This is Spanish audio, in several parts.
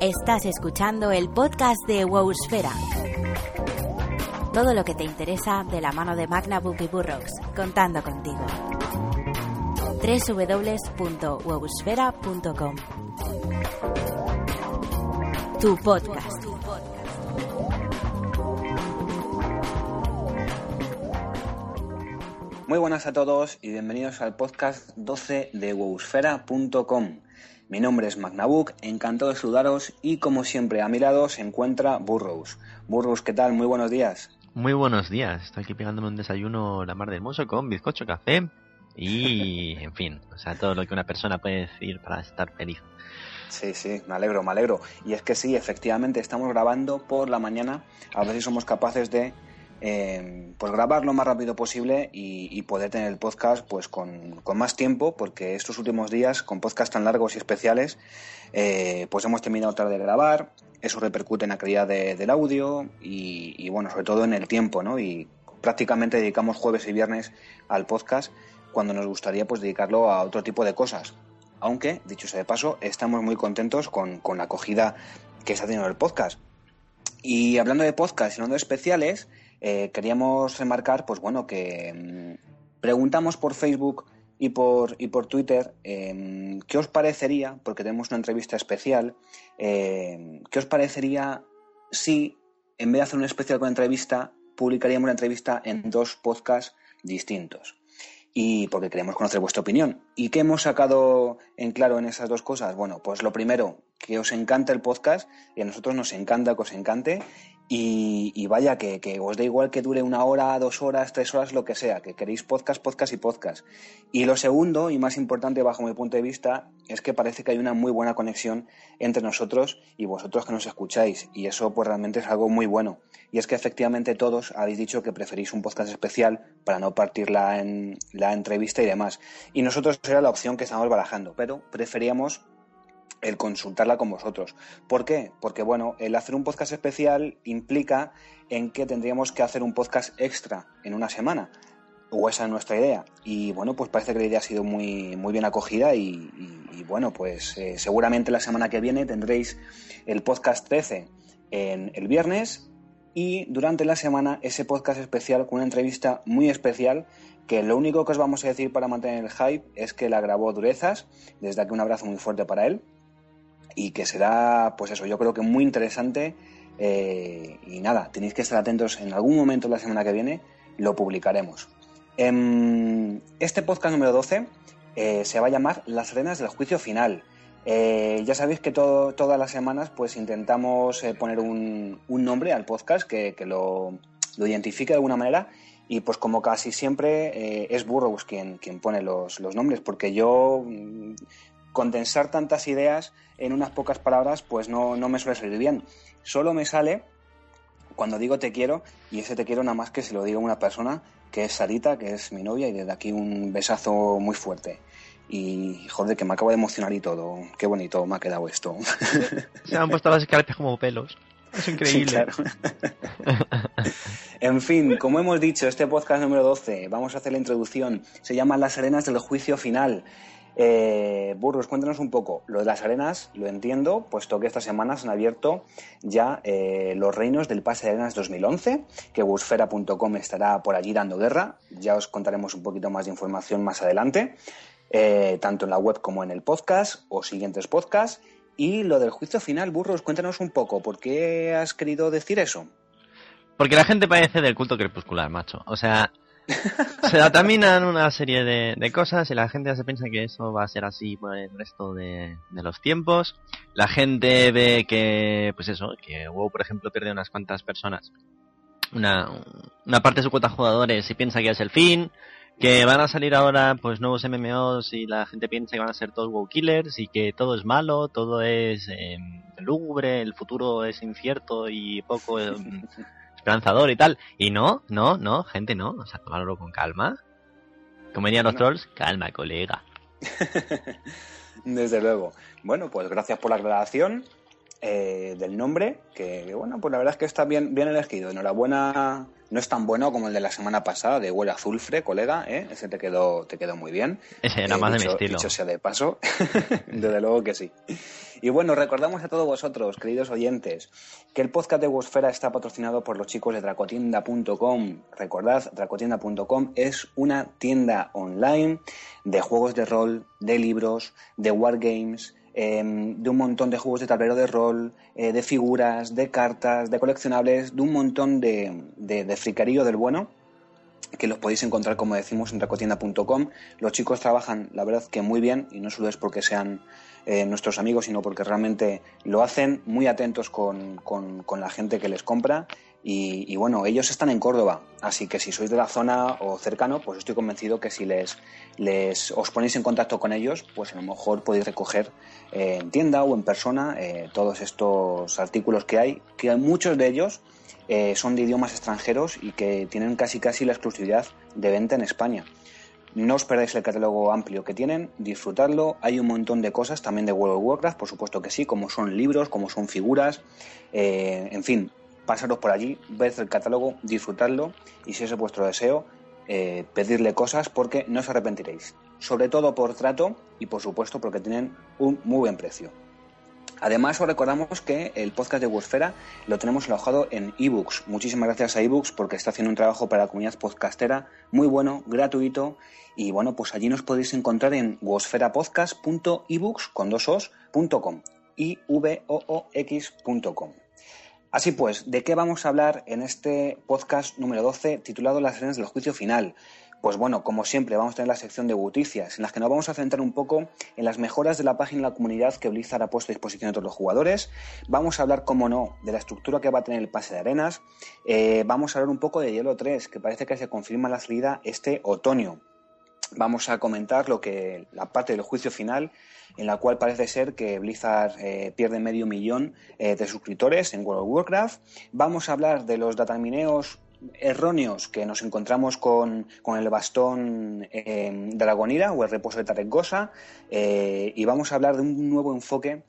Estás escuchando el podcast de Wowsfera. Todo lo que te interesa de la mano de MagnaBook y Burrox, contando contigo. www.wowsfera.com Tu podcast. Muy buenas a todos y bienvenidos al podcast 12 de wowsfera.com. Mi nombre es Magnabook, encantado de saludaros y como siempre a mi lado se encuentra Burrows. Burrows, ¿qué tal? Muy buenos días. Muy buenos días. Estoy aquí pegándome un desayuno la mar del hermoso con bizcocho, café y, en fin, o sea, todo lo que una persona puede decir para estar feliz. Sí, sí, me alegro, me alegro. Y es que sí, efectivamente, estamos grabando por la mañana, a ver si somos capaces de eh, pues grabar lo más rápido posible y, poder tener el podcast pues con, más tiempo, porque estos últimos días, con podcasts tan largos y especiales, eh, pues hemos terminado tarde de grabar, eso repercute en la calidad del audio y, bueno, sobre todo en el tiempo, ¿no? Y prácticamente dedicamos jueves y viernes al podcast cuando nos gustaría pues dedicarlo a otro tipo de cosas. Aunque, dicho sea de paso, estamos muy contentos con, con la acogida que está teniendo el podcast. Y hablando de podcast y hablando de especiales, eh, queríamos remarcar, pues bueno, que mm, preguntamos por Facebook y por, y por Twitter em, qué os parecería, porque tenemos una entrevista especial, em, qué os parecería si en vez de hacer un especial con entrevista, publicaríamos la entrevista en dos podcasts distintos y porque queremos conocer vuestra opinión. ¿Y qué hemos sacado en claro en esas dos cosas? Bueno, pues lo primero, que os encanta el podcast y a nosotros nos encanta que os encante y, vaya, que, que, os da igual que dure una hora, dos horas, tres horas, lo que sea, que queréis podcast, podcast y podcast. Y lo segundo, y más importante bajo mi punto de vista, es que parece que hay una muy buena conexión entre nosotros y vosotros que nos escucháis. Y eso pues realmente es algo muy bueno. Y es que efectivamente todos habéis dicho que preferís un podcast especial para no partirla en la entrevista y demás. Y nosotros era la opción que estamos barajando, pero preferíamos el consultarla con vosotros. ¿Por qué? Porque, bueno, el hacer un podcast especial implica en que tendríamos que hacer un podcast extra en una semana. O esa es nuestra idea. Y bueno, pues parece que la idea ha sido muy, muy bien acogida y, bueno, pues eh, seguramente la semana que viene tendréis el podcast 13 en el viernes y durante la semana ese podcast especial con una entrevista muy especial que lo único que os vamos a decir para mantener el hype es que la grabó Durezas. Desde aquí un abrazo muy fuerte para él y que será, pues eso, yo creo que muy interesante. Eh, y nada, tenéis que estar atentos en algún momento la semana que viene, lo publicaremos. Em, este podcast número 12 eh, se va a llamar Las arenas del juicio final. Eh, ya sabéis que todas las semanas pues intentamos poner un, nombre al podcast que, lo, identifique de alguna manera y pues como casi siempre es Burroughs quien, quien pone los, los, nombres porque yo condensar tantas ideas en unas pocas palabras, pues no, no me suele salir bien. Solo me sale cuando digo te quiero, y ese te quiero nada más que se lo digo a una persona que es Sarita, que es mi novia, y desde aquí un besazo muy fuerte. Y joder, que me acabo de emocionar y todo. Qué bonito me ha quedado esto. Se han puesto las escaleras como pelos. Es increíble. en fin, como hemos dicho, este podcast número 12, vamos a hacer la introducción. Se llama Las arenas del juicio final. Eh, Burros, cuéntanos un poco. Lo de las arenas lo entiendo, puesto que estas semanas han abierto ya eh, los reinos del pase de arenas 2011, que busfera.com estará por allí dando guerra. Ya os contaremos un poquito más de información más adelante, eh, tanto en la web como en el podcast o siguientes podcasts. Y lo del juicio final, Burros, cuéntanos un poco, ¿por qué has querido decir eso? Porque la gente parece del culto crepuscular, macho. O sea, se ataminan una serie de, cosas y la gente se piensa que eso va a ser así por el resto de, los tiempos. La gente ve que, pues eso, que WoW, por ejemplo, pierde unas cuantas personas. Una, una parte de su cuota de jugadores y piensa que es el fin. Que van a salir ahora pues nuevos MMOs y la gente piensa que van a ser todos WoW killers y que todo es malo, todo es eh, lúgubre, el futuro es incierto y poco... esperanzador y tal. Y no, no, no, gente, no. O sea, tomarlo con calma. Como dirían los trolls, calma, colega. Desde luego. Bueno, pues gracias por la aclaración. Eh, del nombre, que bueno, pues la verdad es que está bien, bien elegido. Enhorabuena, no es tan bueno como el de la semana pasada, de Huele Azulfre, colega, ¿eh? ese te quedó, te quedó muy bien. Ese era Eh, más de mi estilo. Dicho sea de paso, desde luego que sí. Y bueno, recordamos a todos vosotros, queridos oyentes, que el podcast de Wosfera está patrocinado por los chicos de dracotienda.com. Recordad, dracotienda.com es una tienda online de juegos de rol, de libros, de wargames, em, de un montón de juegos de tablero de rol, eh, de figuras, de cartas, de coleccionables, de un montón de, de, de del bueno que los podéis encontrar, como decimos, en dracotienda.com. Los chicos trabajan, la verdad, que muy bien, y no solo es porque sean eh, nuestros amigos, sino porque realmente lo hacen muy atentos con, con- la gente que les compra. Y, y bueno, ellos están en Córdoba, así que si sois de la zona o cercano, pues estoy convencido que si les, les os ponéis en contacto con ellos, pues a lo mejor podéis recoger eh, en tienda o en persona eh, todos estos artículos que hay, que hay muchos de ellos eh, son de idiomas extranjeros y que tienen casi casi la exclusividad de venta en España. No os perdáis el catálogo amplio que tienen, disfrutadlo. Hay un montón de cosas también de World of Warcraft, por supuesto que sí, como son libros, como son figuras, eh, en fin, pasaros por allí, ved el catálogo, disfrutadlo y si ese es vuestro deseo, eh, pedirle cosas porque no os arrepentiréis. Sobre todo por trato y por supuesto porque tienen un muy buen precio. Además, os recordamos que el podcast de Wosfera lo tenemos alojado en ebooks. Muchísimas gracias a ebooks porque está haciendo un trabajo para la comunidad podcastera muy bueno, gratuito. Y bueno, pues allí nos podéis encontrar en wosferapodcast.ebooks con dos os, punto com, i v o o x com. Así pues, ¿de qué vamos a hablar en este podcast número 12 titulado Las arenas del juicio final? Pues bueno, como siempre, vamos a tener la sección de noticias, en las que nos vamos a centrar un poco en las mejoras de la página de la comunidad que Blizzard ha puesto a disposición de todos los jugadores. Vamos a hablar, como no, de la estructura que va a tener el pase de arenas. Eh, vamos a hablar un poco de Hielo 3, que parece que se confirma la salida este otoño. Vamos a comentar lo que la parte del juicio final, en la cual parece ser que Blizzard eh, pierde medio millón eh, de suscriptores en World of Warcraft. Vamos a hablar de los datamineos erróneos que nos encontramos con, con el bastón eh, Dragonira o el reposo de Tarek Gosa eh, y vamos a hablar de un nuevo enfoque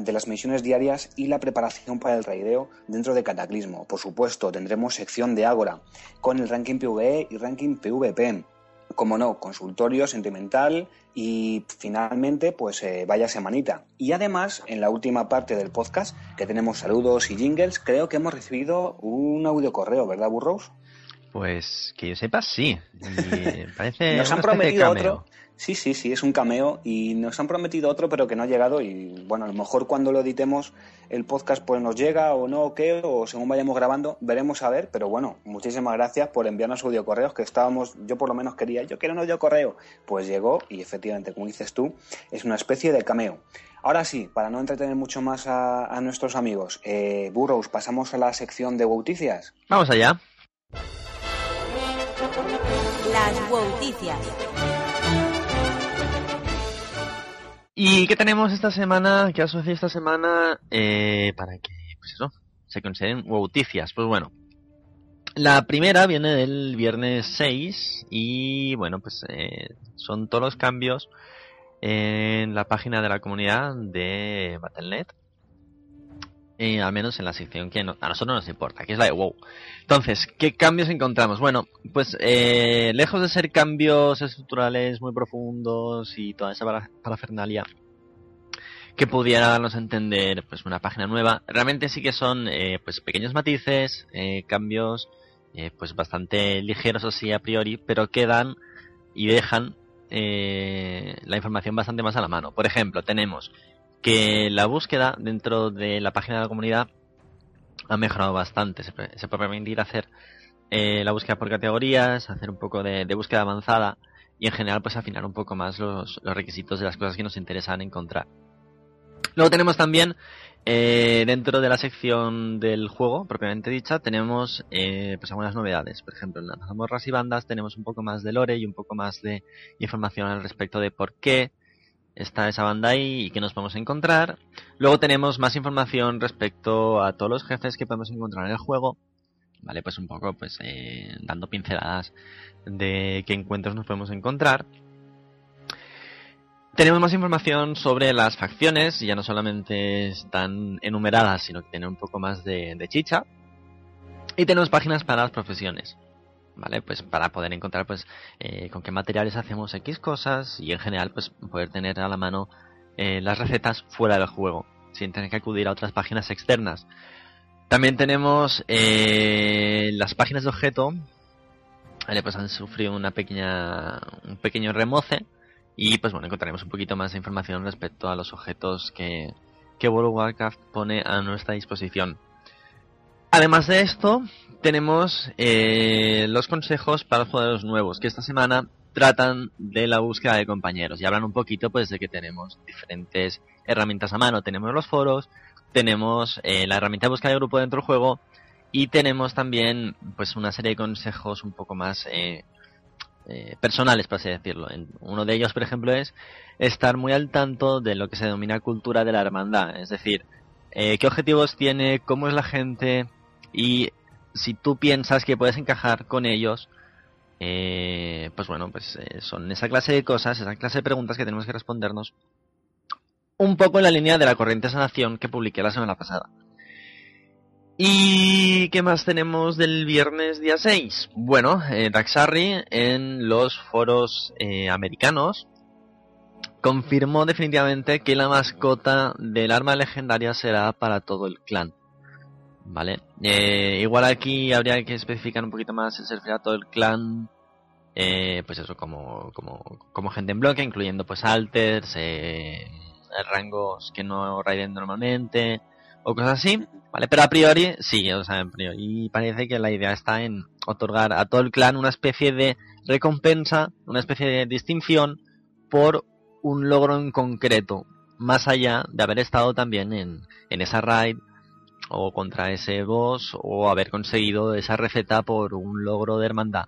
de las misiones diarias y la preparación para el raideo dentro de Cataclismo. Por supuesto, tendremos sección de Ágora con el ranking PvE y ranking PvP como no, consultorio sentimental y finalmente, pues eh, vaya semanita. Y además, en la última parte del podcast, que tenemos saludos y jingles, creo que hemos recibido un audio correo, ¿verdad, Burrows? Pues que yo sepa, sí. Y parece Nos han prometido otro. Sí, sí, sí, es un cameo y nos han prometido otro, pero que no ha llegado y bueno, a lo mejor cuando lo editemos el podcast pues nos llega o no, o qué, o según vayamos grabando, veremos a ver, pero bueno, muchísimas gracias por enviarnos audio correos que estábamos, yo por lo menos quería, yo quiero un audio correo, pues llegó y efectivamente, como dices tú, es una especie de cameo. Ahora sí, para no entretener mucho más a, a nuestros amigos, eh, Burrows, pasamos a la sección de Bauticias. Vamos allá. Las Wouticias. ¿Y qué tenemos esta semana? ¿Qué sucedido esta semana? Eh, para que, pues eso, se consideren noticias. Pues bueno, la primera viene del viernes 6 y bueno, pues eh, son todos los cambios en la página de la comunidad de Battle.net. Al menos en la sección que no- a nosotros nos importa, que es la de WoW. Entonces, ¿qué cambios encontramos? Bueno, pues eh, lejos de ser cambios estructurales muy profundos y toda esa para- parafernalia que pudiera darnos a entender pues una página nueva, realmente sí que son eh, pues pequeños matices, eh, cambios eh, pues bastante ligeros así a priori, pero que dan y dejan eh, la información bastante más a la mano. Por ejemplo, tenemos que la búsqueda dentro de la página de la comunidad ha mejorado bastante. Se, puede- permitir hacer eh, la búsqueda por categorías, hacer un poco de, búsqueda avanzada y en general pues afinar un poco más los, los requisitos de las cosas que nos interesan encontrar. Luego tenemos también eh, dentro de la sección del juego propiamente dicha tenemos eh, pues algunas novedades. Por ejemplo, en las mazmorras y bandas tenemos un poco más de lore y un poco más de información al respecto de por qué está esa banda ahí y qué nos podemos encontrar. Luego tenemos más información respecto a todos los jefes que podemos encontrar en el juego. Vale, pues un poco pues eh, dando pinceladas de qué encuentros nos podemos encontrar. tenemos más información sobre las facciones, ya no solamente están enumeradas, sino que tienen un poco más de, chicha. Y tenemos páginas para las profesiones. ¿Vale? Pues para poder encontrar pues eh, con qué materiales hacemos X cosas y en general pues poder tener a la mano eh, las recetas fuera del juego, sin tener que acudir a otras páginas externas. También tenemos eh, las páginas de objeto, ¿vale? pues han sufrido una pequeña, un pequeño remoce y pues bueno, encontraremos un poquito más de información respecto a los objetos que, que World of Warcraft pone a nuestra disposición. Además de esto, tenemos eh, los consejos para los jugadores nuevos, que esta semana tratan de la búsqueda de compañeros y hablan un poquito pues de que tenemos diferentes herramientas a mano. Tenemos los foros, tenemos eh, la herramienta de búsqueda de grupo dentro del juego y tenemos también pues una serie de consejos un poco más eh, eh, personales, por así decirlo. Uno de ellos, por ejemplo, es estar muy al tanto de lo que se denomina cultura de la hermandad, es decir, qué objetivos tiene, cómo es la gente y si tú piensas que puedes encajar con ellos, pues bueno, pues son esa clase de cosas, esa clase de preguntas que tenemos que respondernos un poco en la línea de la corriente sanación que publiqué la semana pasada. ¿Y qué más tenemos del viernes día 6? Bueno, eh, Daxarri en los foros eh, americanos confirmó definitivamente que la mascota del arma legendaria será para todo el clan. ¿Vale? Eh, igual aquí habría que especificar un poquito más si se refiere a todo el clan. pues eso, como, como, como gente en bloque, incluyendo pues alters, eh, rangos que no raiden normalmente o cosas así, ¿vale? Pero a priori, sí, o sea, a priori. Y parece que la idea está en otorgar a todo el clan una especie de recompensa, una especie de distinción por un logro en concreto, más allá de haber estado también en, en esa raid o contra ese boss o haber conseguido esa receta por un logro de hermandad,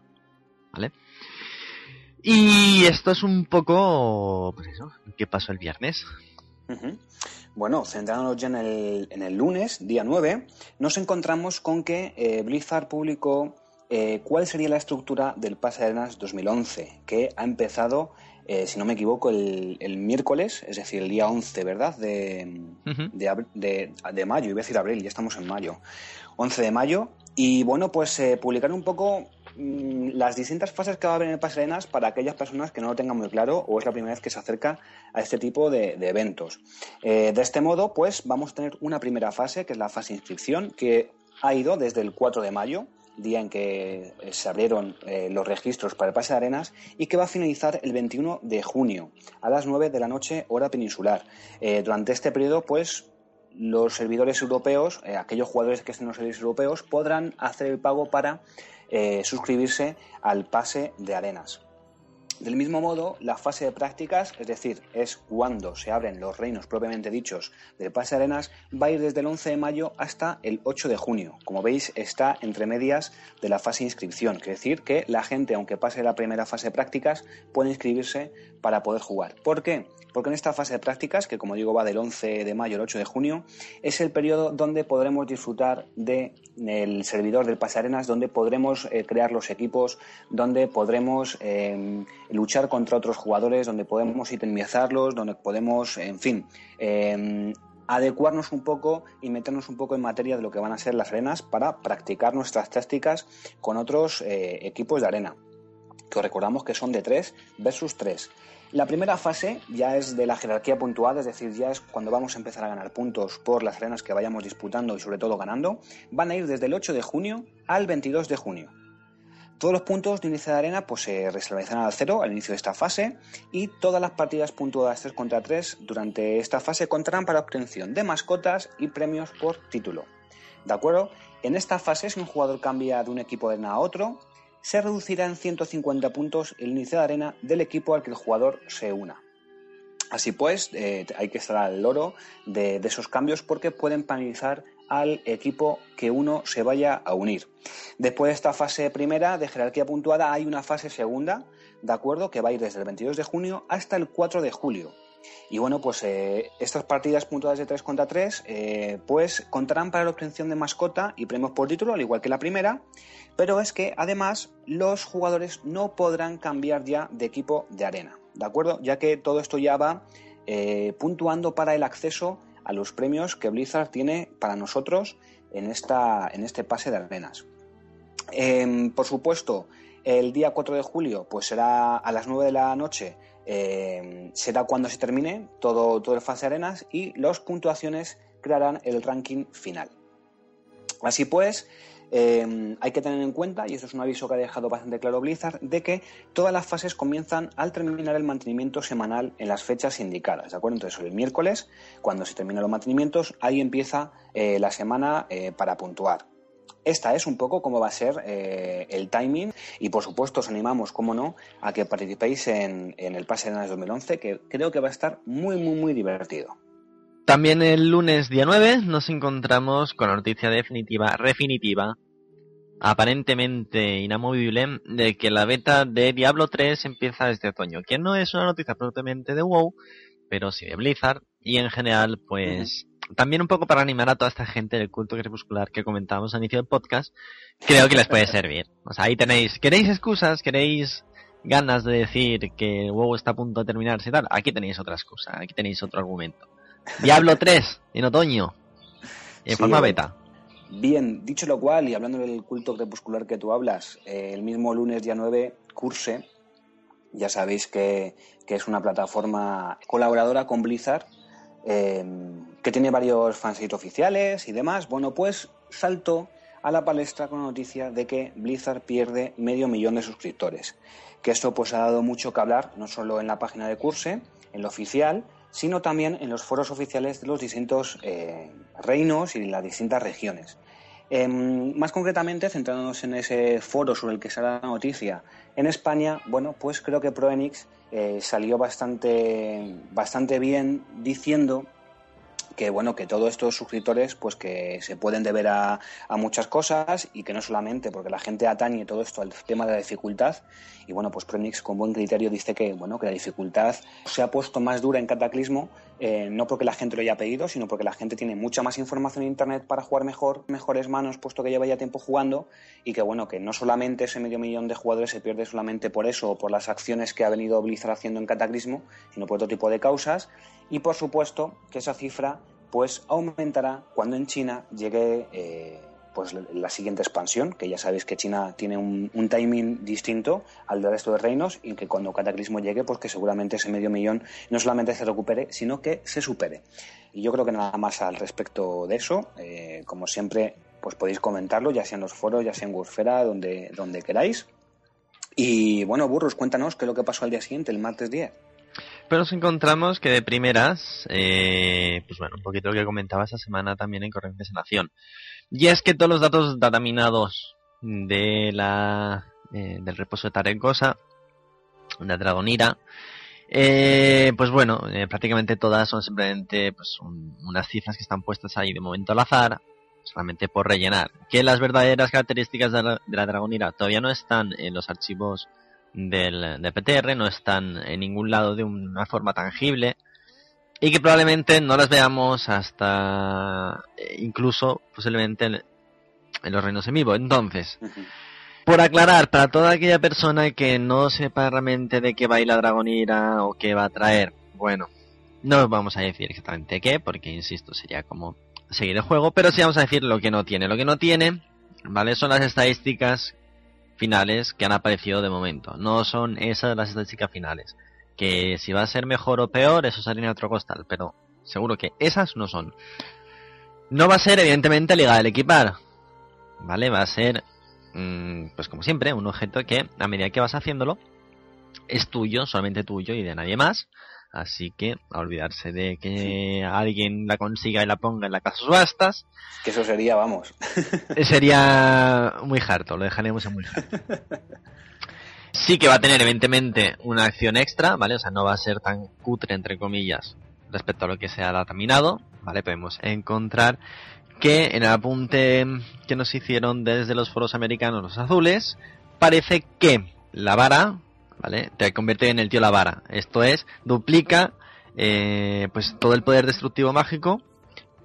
¿vale? Y esto es un poco, pues eso, ¿qué pasó el viernes? Bueno, centrándonos ya en el, en el, lunes, día 9, nos encontramos con que eh, Blizzard publicó eh, cuál sería la estructura del Pase de Arenas 2011, que ha empezado, eh, si no me equivoco, el, el, miércoles, es decir, el día 11, ¿verdad? De, de, de, mayo, iba a decir abril, ya estamos en mayo. 11 de mayo. Y bueno, pues publicar un poco Mm, las distintas fases que va a haber en el Pasarenas para aquellas personas que no lo tengan muy claro o es la primera vez que se acerca a este tipo de, eventos. Eh, de este modo, pues vamos a tener una primera fase, que es la fase de inscripción, que ha ido desde el 4 de mayo, día en que eh, se abrieron eh, los registros para el pase de arenas, y que va a finalizar el 21 de junio, a las 9 de la noche, hora peninsular. durante este periodo, pues los servidores europeos, aquellos jugadores que estén en los servidores europeos, podrán hacer el pago para eh, suscribirse al pase de arenas. Del mismo modo, la fase de prácticas, es decir, es cuando se abren los reinos propiamente dichos del pase de arenas, va a ir desde el 11 de mayo hasta el 8 de junio. Como veis, está entre medias de la fase de inscripción, quiere decir que la gente, aunque pase la primera fase de prácticas, puede inscribirse para poder jugar. ¿Por qué? Porque en esta fase de prácticas, que como digo va del 11 de mayo al 8 de junio, es el periodo donde podremos disfrutar del servidor del pase arenas, donde podremos eh, crear los equipos, donde podremos... Eh, luchar contra otros jugadores, donde podemos itemizarlos, donde podemos, en fin, em, adecuarnos un poco y meternos un poco en materia de lo que van a ser las arenas para practicar nuestras tácticas con otros eh, equipos de arena, que os recordamos que son de 3 versus 3. La primera fase ya es de la jerarquía puntual, es decir, ya es cuando vamos a empezar a ganar puntos por las arenas que vayamos disputando y sobre todo ganando. Van a ir desde el 8 de junio al 22 de junio. Todos los puntos de índice de arena pues, se restabilizarán al cero al inicio de esta fase y todas las partidas puntuadas 3 contra 3 durante esta fase contarán para obtención de mascotas y premios por título. ¿De acuerdo? En esta fase, si un jugador cambia de un equipo de arena a otro, se reducirá en 150 puntos el índice de arena del equipo al que el jugador se una. Así pues, eh, hay que estar al loro de, de esos cambios porque pueden penalizar al equipo que uno se vaya a unir. Después de esta fase primera de jerarquía puntuada hay una fase segunda, ¿de acuerdo? Que va a ir desde el 22 de junio hasta el 4 de julio. Y bueno, pues eh, estas partidas puntuadas de 3 contra 3, eh, pues contarán para la obtención de mascota y premios por título, al igual que la primera, pero es que además los jugadores no podrán cambiar ya de equipo de arena. ¿de acuerdo? Ya que todo esto ya va eh, puntuando para el acceso a los premios que Blizzard tiene para nosotros en, esta, en este pase de arenas. Em, por supuesto, el día 4 de julio pues será a las 9 de la noche, em, será cuando se termine todo, todo el fase de arenas y las puntuaciones crearán el ranking final. Así pues, em, hay que tener en cuenta, y esto es un aviso que ha dejado bastante claro Blizzard, de que todas las fases comienzan al terminar el mantenimiento semanal en las fechas indicadas, ¿de acuerdo? Entonces, el miércoles, cuando se terminan los mantenimientos, ahí empieza eh, la semana eh, para puntuar. Esta es un poco cómo va a ser eh, el timing y por supuesto os animamos, como no, a que participéis en, en el Pase de Arenas 2011 que creo que va a estar muy, muy, muy divertido. También el lunes día 9 nos encontramos con la noticia definitiva, definitiva, aparentemente inamovible, de que la beta de Diablo 3 empieza este otoño, que no es una noticia propiamente de WoW, pero sí de Blizzard, y en general, pues, también un poco para animar a toda esta gente del culto crepuscular que comentábamos al inicio del podcast, creo que les puede servir. O sea, ahí tenéis, ¿queréis excusas? ¿Queréis ganas de decir que WoW está a punto de terminarse y tal? Aquí tenéis otra excusa, aquí tenéis otro argumento. Diablo 3 en otoño. En forma beta. Bien, dicho lo cual, y hablando del culto crepuscular que tú hablas, eh, el mismo lunes día 9, Curse, ya sabéis que, es una plataforma colaboradora con Blizzard, eh, que tiene varios fansites oficiales y demás. Bueno, pues saltó a la palestra con la noticia de que Blizzard pierde medio millón de suscriptores. Que esto pues ha dado mucho que hablar, no solo en la página de Curse, en lo oficial, sino también en los foros oficiales de los distintos eh, reinos y las distintas regiones. Em, más concretamente, centrándonos en ese foro sobre el que sale la noticia, en España, bueno, pues creo que Proenix eh, salió bastante, bastante bien diciendo que bueno que todos estos suscriptores pues que se pueden deber a, muchas cosas y que no solamente porque la gente atañe todo esto al tema de la dificultad. Y bueno pues Premix con buen criterio dice que bueno que la dificultad se ha puesto más dura en Cataclismo eh, no porque la gente lo haya pedido sino porque la gente tiene mucha más información en internet para jugar mejor mejores manos puesto que lleva ya tiempo jugando y que bueno que no solamente ese medio millón de jugadores se pierde solamente por eso o por las acciones que ha venido Blizzard haciendo en Cataclismo sino por otro tipo de causas. Y por supuesto que esa cifra pues aumentará cuando en China llegue eh, pues la siguiente expansión, que ya sabéis que China tiene un, timing distinto al del resto de reinos y que cuando Cataclismo llegue, pues que seguramente ese medio millón no solamente se recupere, sino que se supere. Y yo creo que nada más al respecto de eso, eh, como siempre, pues podéis comentarlo, ya sea en los foros, ya sea en donde, donde queráis. Y bueno, Burros, cuéntanos qué es lo que pasó al día siguiente, el martes 10. Pero nos encontramos que de primeras, eh, pues bueno, un poquito lo que comentaba esa semana también en Corrientes en Nación. Y es que todos los datos dataminados de la, eh, del reposo de Tarencosa, de Dragonira, eh, pues bueno, eh, prácticamente todas son simplemente pues, unas cifras que están puestas ahí de momento al azar, solamente por rellenar. Que las verdaderas características de la, de todavía no están en los archivos del, PTR, no están en ningún lado de una forma tangible y que probablemente no las veamos hasta eh, incluso posiblemente en, los reinos en vivo. Entonces, por aclarar, para toda aquella persona que no sepa realmente de qué va a ir la Dragonira o qué va a traer, bueno, no vamos a decir exactamente qué, porque insisto, sería como seguir el juego, pero sí vamos a decir lo que no tiene. Lo que no tiene, ¿vale? Son las estadísticas finales que han aparecido de momento. No son esas las estadísticas finales. Que si va a ser mejor o peor, eso sería otro costal, pero seguro que esas no son. No va a ser, evidentemente, legal el equipar. ¿Vale? Va a ser, mm, pues como siempre, un objeto que a medida que vas haciéndolo, es tuyo, solamente tuyo y de nadie más. Así que a olvidarse de que alguien la consiga y la ponga en la casa subastas. Que eso sería, vamos. sería muy harto, lo dejaremos en muy harto. Sí que va a tener evidentemente una acción extra, ¿vale? O sea, no va a ser tan cutre, entre comillas, respecto a lo que se ha dataminado, ¿vale? Podemos encontrar que en el apunte que nos hicieron desde los foros americanos los azules, parece que la vara, ¿vale? Te convierte en el tío la vara. Esto es, duplica eh, pues todo el poder destructivo mágico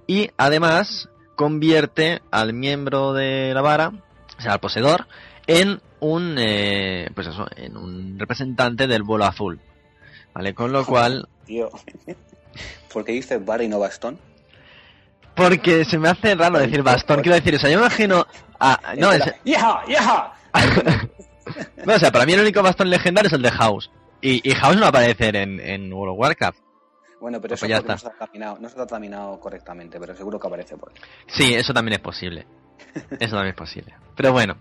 y además convierte al miembro de la vara, o sea, al poseedor, en un, eh, pues eso, en un representante del vuelo azul. ¿Vale? Con lo cual... Tío, ¿por qué dices bar y no bastón? Porque se me hace raro decir bastón. Quiero decir, o sea, yo imagino... A... No, es... ¡Ya! ¡Ya! o sea, para mí el único bastón legendario es el de House. Y, y House no va a aparecer en, en World of Warcraft. Bueno, pero Pues eso ya está. no está terminado, no está terminado correctamente, pero seguro que aparece por ahí. Sí, eso también es posible. Eso también es posible. Pero bueno,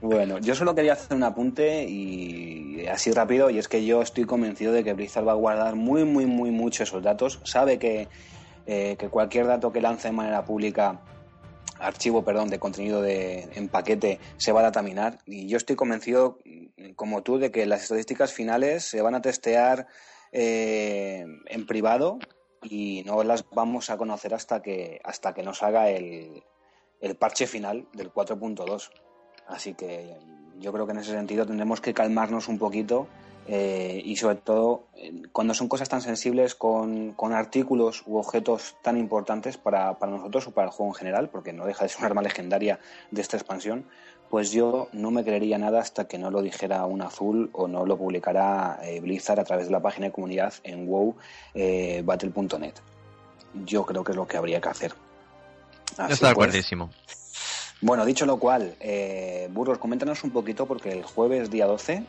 Bueno, yo solo quería hacer un apunte y así rápido, y es que yo estoy convencido de que Blizzard va a guardar muy, muy, muy mucho esos datos. Sabe que, eh, que cualquier dato que lance de manera pública, archivo, perdón, de contenido de, en paquete, se va a dataminar. Y yo estoy convencido, como tú, de que las estadísticas finales se van a testear eh, en privado y no las vamos a conocer hasta que, hasta que nos haga el, el parche final del 4.2. Así que yo creo que en ese sentido tendremos que calmarnos un poquito eh, y sobre todo eh, cuando son cosas tan sensibles con, con artículos u objetos tan importantes para, para nosotros o para el juego en general, porque no deja de ser un arma legendaria de esta expansión, pues yo no me creería nada hasta que no lo dijera un azul o no lo publicara eh, Blizzard a través de la página de comunidad en wow eh. Yo creo que es lo que habría que hacer. Así estoy de pues, bueno, dicho lo cual, Burros, coméntanos un poquito porque el jueves día 12,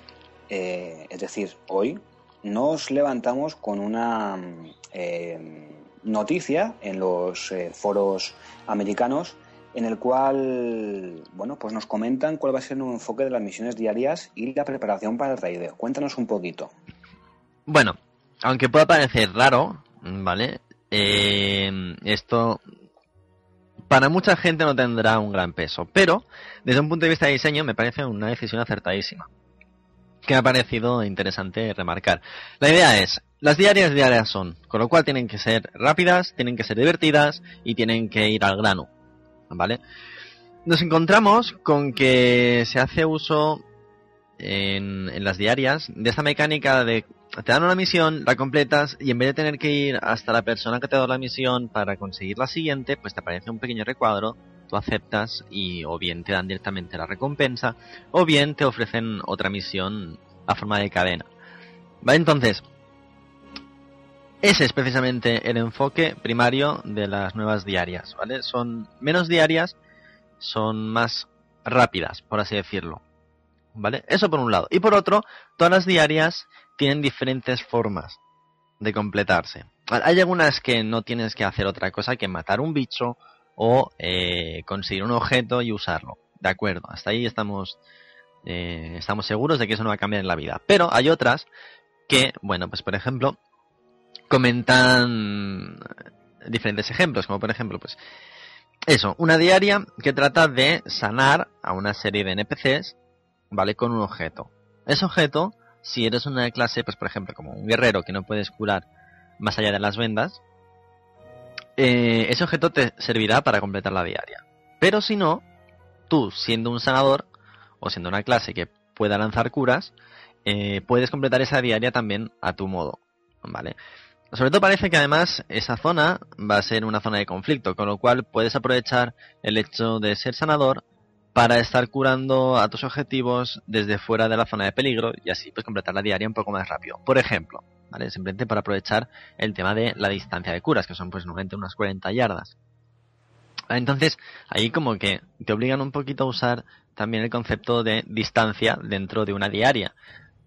eh, es decir, hoy, nos levantamos con una mm, eh, noticia en los eh, foros americanos en el cual, bueno, pues nos comentan cuál va a ser un enfoque de las misiones diarias y la preparación para el raideo. Cuéntanos un poquito. Bueno, aunque pueda parecer raro, ¿vale? Eh, esto para mucha gente no tendrá un gran peso, pero desde un punto de vista de diseño me parece una decisión acertadísima. Que me ha parecido interesante remarcar. La idea es, las diarias diarias son, con lo cual tienen que ser rápidas, tienen que ser divertidas y tienen que ir al grano, ¿vale? Nos encontramos con que se hace uso en, en las diarias de esta mecánica de te dan una misión, la completas y en vez de tener que ir hasta la persona que te ha dado la misión para conseguir la siguiente, pues te aparece un pequeño recuadro, tú aceptas y o bien te dan directamente la recompensa o bien te ofrecen otra misión a forma de cadena. ¿Vale? Entonces, ese es precisamente el enfoque primario de las nuevas diarias, ¿vale? Son menos diarias, son más rápidas, por así decirlo. ¿Vale? Eso por un lado. Y por otro, todas las diarias tienen diferentes formas de completarse. Hay algunas que no tienes que hacer otra cosa que matar un bicho o eh, conseguir un objeto y usarlo. De acuerdo, hasta ahí estamos, eh, estamos seguros de que eso no va a cambiar en la vida. Pero hay otras que, bueno, pues por ejemplo, comentan diferentes ejemplos, como por ejemplo, pues eso, una diaria que trata de sanar a una serie de NPCs, ¿vale? Con un objeto. Ese objeto si eres una clase, pues por ejemplo, como un guerrero que no puedes curar más allá de las vendas, eh, ese objeto te servirá para completar la diaria. Pero si no, tú siendo un sanador o siendo una clase que pueda lanzar curas, eh, puedes completar esa diaria también a tu modo, ¿vale? Sobre todo parece que además esa zona va a ser una zona de conflicto, con lo cual puedes aprovechar el hecho de ser sanador para estar curando a tus objetivos desde fuera de la zona de peligro y así pues completar la diaria un poco más rápido. Por ejemplo, Simplemente para aprovechar el tema de la distancia de curas, que son pues normalmente unas 40 yardas. Entonces, ahí como que te obligan un poquito a usar también el concepto de distancia dentro de una diaria,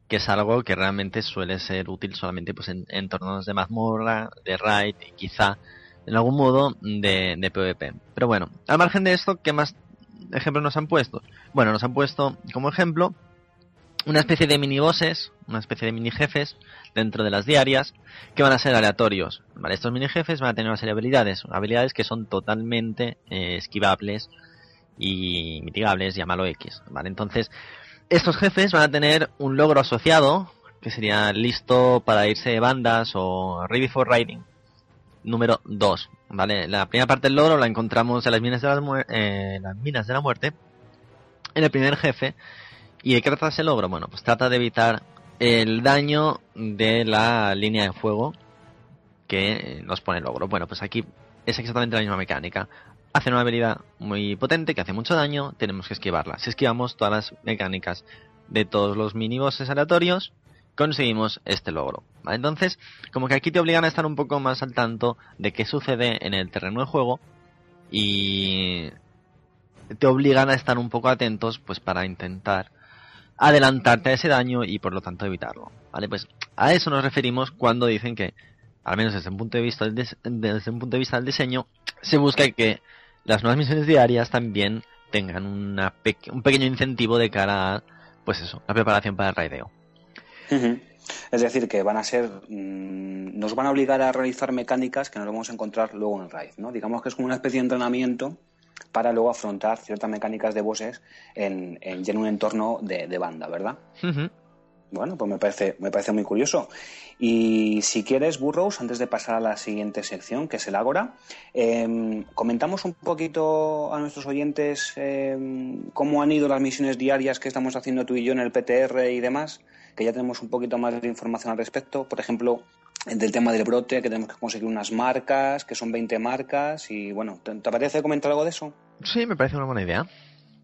que es algo que realmente suele ser útil solamente pues en entornos de mazmorra, de raid y quizá en algún modo de, de PvP. Pero bueno, al margen de esto, ¿qué más ejemplos nos han puesto? Bueno, nos han puesto como ejemplo una especie de minibosses, una especie de mini jefes dentro de las diarias que van a ser aleatorios. ¿vale? Estos mini jefes van a tener una serie de habilidades, habilidades que son totalmente eh, esquivables y mitigables, llámalo X. ¿vale? Entonces, estos jefes van a tener un logro asociado que sería listo para irse de bandas o ready for riding número 2. ¿vale? La primera parte del logro la encontramos en las minas de, muer- eh, las minas de la muerte, en el primer jefe. ¿Y de qué trata ese logro? Bueno, pues trata de evitar el daño de la línea de fuego que nos pone el logro. Bueno, pues aquí es exactamente la misma mecánica. Hace una habilidad muy potente que hace mucho daño, tenemos que esquivarla. Si esquivamos todas las mecánicas de todos los minibosses aleatorios, conseguimos este logro. Entonces, como que aquí te obligan a estar un poco más al tanto de qué sucede en el terreno de juego y te obligan a estar un poco atentos pues para intentar adelantarte a ese daño y por lo tanto evitarlo. ¿Vale? Pues a eso nos referimos cuando dicen que, al menos desde un punto de vista del, desde un punto de vista del diseño, se busca que las nuevas misiones diarias también tengan un pequeño incentivo de cara a, pues eso, la preparación para el raideo. Es decir, que van a ser, mm, nos van a obligar a realizar mecánicas que nos vamos a encontrar luego en el raid, ¿no? Digamos que es como una especie de entrenamiento para luego afrontar ciertas mecánicas de bosses en, en, un entorno de, banda, ¿verdad? Bueno, pues me parece, me parece muy curioso. Y si quieres, Burrows, antes de pasar a la siguiente sección, que es el Ágora, em, comentamos un poquito a nuestros oyentes em, cómo han ido las misiones diarias que estamos haciendo tú y yo en el PTR y demás, que ya tenemos un poquito más de información al respecto. Por ejemplo, del tema del brote, que tenemos que conseguir unas marcas, que son 20 marcas, y bueno, ¿te, te parece comentar algo de eso? Sí, me parece una buena idea.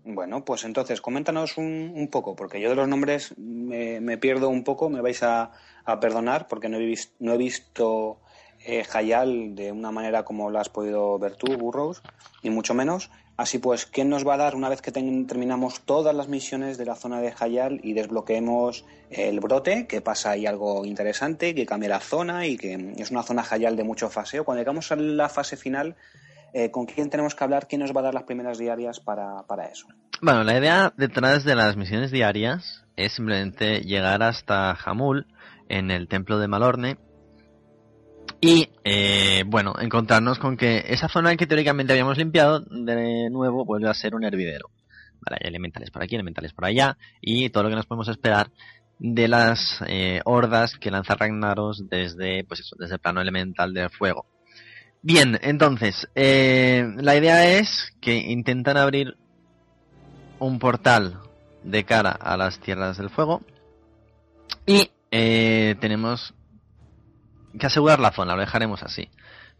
Bueno, pues entonces, coméntanos un, un poco, porque yo de los nombres me, pierdo un poco, me vais a, perdonar, porque no he, visto, no he visto eh, Hayal de una manera como lo has podido ver tú, Burroughs, ni mucho menos. Así pues, ¿quién nos va a dar una vez que terminamos todas las misiones de la zona de Hayal y desbloqueemos el brote, que pasa ahí algo interesante, que cambia la zona y que es una zona Hayal de mucho faseo? Cuando llegamos a la fase final, eh, ¿con quién tenemos que hablar? ¿Quién nos va a dar las primeras diarias para, eso? Bueno, la idea detrás de las misiones diarias es simplemente llegar hasta Jamul, en el templo de Malorne, y, eh, bueno, encontrarnos con que esa zona que teóricamente habíamos limpiado, de nuevo vuelve a ser un hervidero. Vale, hay elementales por aquí, elementales por allá, y todo lo que nos podemos esperar de las eh, hordas que lanza Ragnaros desde, pues eso, desde el plano elemental del fuego. Bien, entonces, eh, la idea es que intentan abrir un portal de cara a las tierras del fuego y eh, tenemos que asegurar la zona, lo dejaremos así.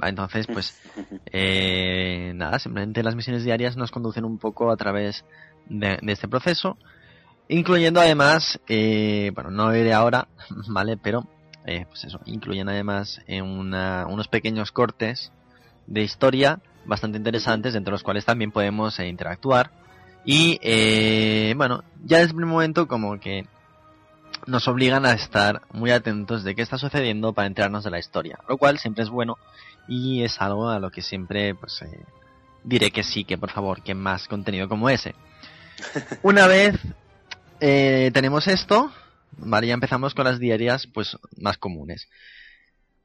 entonces, pues, eh, nada, simplemente las misiones diarias nos conducen un poco a través de, este proceso, incluyendo además, bueno, no iré ahora, ¿vale? Pero, pues eso, incluyen además unos pequeños cortes de historia bastante interesantes, entre los cuales también podemos eh, interactuar. Y eh, bueno, ya desde el momento como que nos obligan a estar muy atentos de qué está sucediendo para enterarnos de la historia, lo cual siempre es bueno y es algo a lo que siempre pues eh, diré que sí, que por favor, que más contenido como ese. Una vez tenemos esto, vale, ya empezamos con las diarias pues más comunes.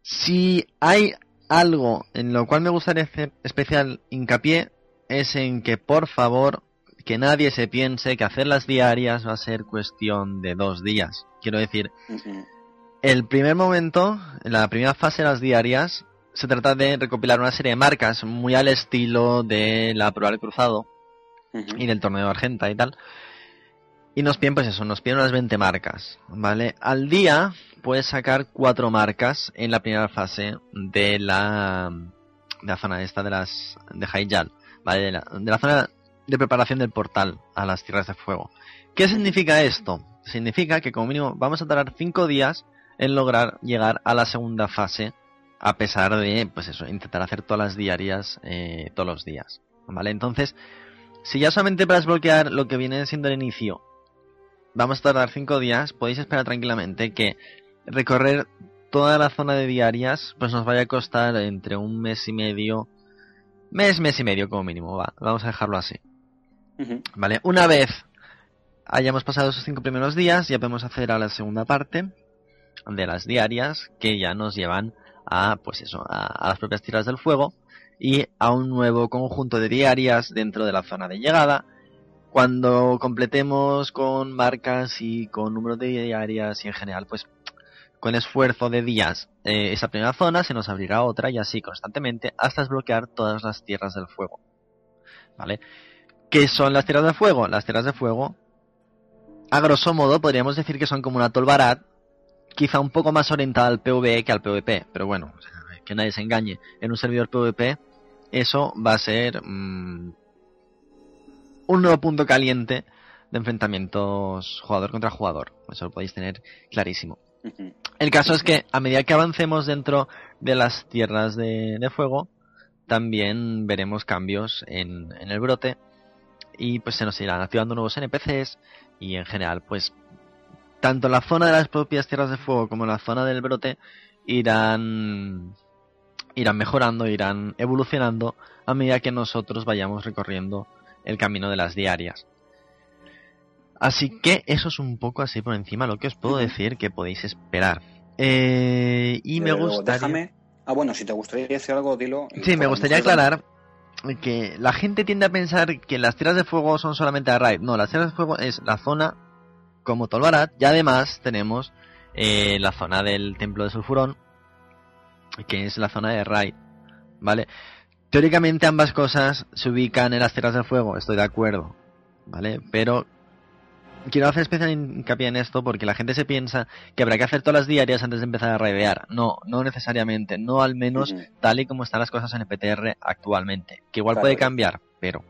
Si hay algo en lo cual me gustaría hacer especial hincapié es en que por favor que nadie se piense que hacer las diarias va a ser cuestión de dos días. Quiero decir, el primer momento, la primera fase de las diarias, se trata de recopilar una serie de marcas muy al estilo de la prueba del cruzado y del torneo de Argenta y tal. Y nos piden, pues eso, nos piden unas 20 marcas, ¿vale? Al día puedes sacar cuatro marcas en la primera fase de la, de la zona esta de las, de Haijal, ¿vale? De la, de la zona de preparación del portal a las tierras de fuego. ¿Qué significa esto? Significa que como mínimo vamos a tardar cinco días en lograr llegar a la segunda fase, a pesar de, pues eso, intentar hacer todas las diarias eh, todos los días, ¿vale? Entonces, si ya solamente para desbloquear lo que viene siendo el inicio vamos a tardar cinco días, podéis esperar tranquilamente que recorrer toda la zona de diarias pues nos vaya a costar entre un mes y medio, mes, mes y medio como mínimo, va, vamos a dejarlo así. Vale, una vez hayamos pasado esos cinco primeros días, ya podemos hacer a la segunda parte de las diarias que ya nos llevan a, pues eso, a las propias tiras del fuego y a un nuevo conjunto de diarias dentro de la zona de llegada cuando completemos con marcas y con número de diarias y en general, pues con esfuerzo de días eh, esa primera zona, se nos abrirá otra y así constantemente hasta desbloquear todas las tierras del fuego. ¿Vale? ¿Qué son las tierras del fuego? Las tierras de fuego, a grosso modo, podríamos decir que son como una Tolbarat, quizá un poco más orientada al PvE que al PvP, pero bueno, que nadie se engañe. En un servidor PvP, eso va a ser mm, un nuevo punto caliente de enfrentamientos jugador contra jugador. Eso lo podéis tener clarísimo. El caso es que a medida que avancemos dentro de las tierras de, fuego, también veremos cambios en, en, el brote y pues se nos irán activando nuevos NPCs y en general pues tanto la zona de las propias tierras de fuego como la zona del brote irán irán mejorando, irán evolucionando a medida que nosotros vayamos recorriendo el camino de las diarias. Así que eso es un poco así por encima lo que os puedo decir que podéis esperar. Eh, y me gustaría... Ah, bueno, si te gustaría decir algo, dilo. Sí, me gustaría aclarar que la gente tiende a pensar que las tierras de fuego son solamente a raid. No, las tierras de fuego es la zona como Tolbarat y además tenemos eh, la zona del templo de Sulfurón, que es la zona de raid. ¿Vale? Teóricamente ambas cosas se ubican en las tierras de fuego, estoy de acuerdo. ¿Vale? Pero quiero hacer especial hincapié en esto porque la gente se piensa que habrá que hacer todas las diarias antes de empezar a raidear. No, no necesariamente. No al menos tal y como están las cosas en el PTR actualmente. Que igual puede cambiar, pero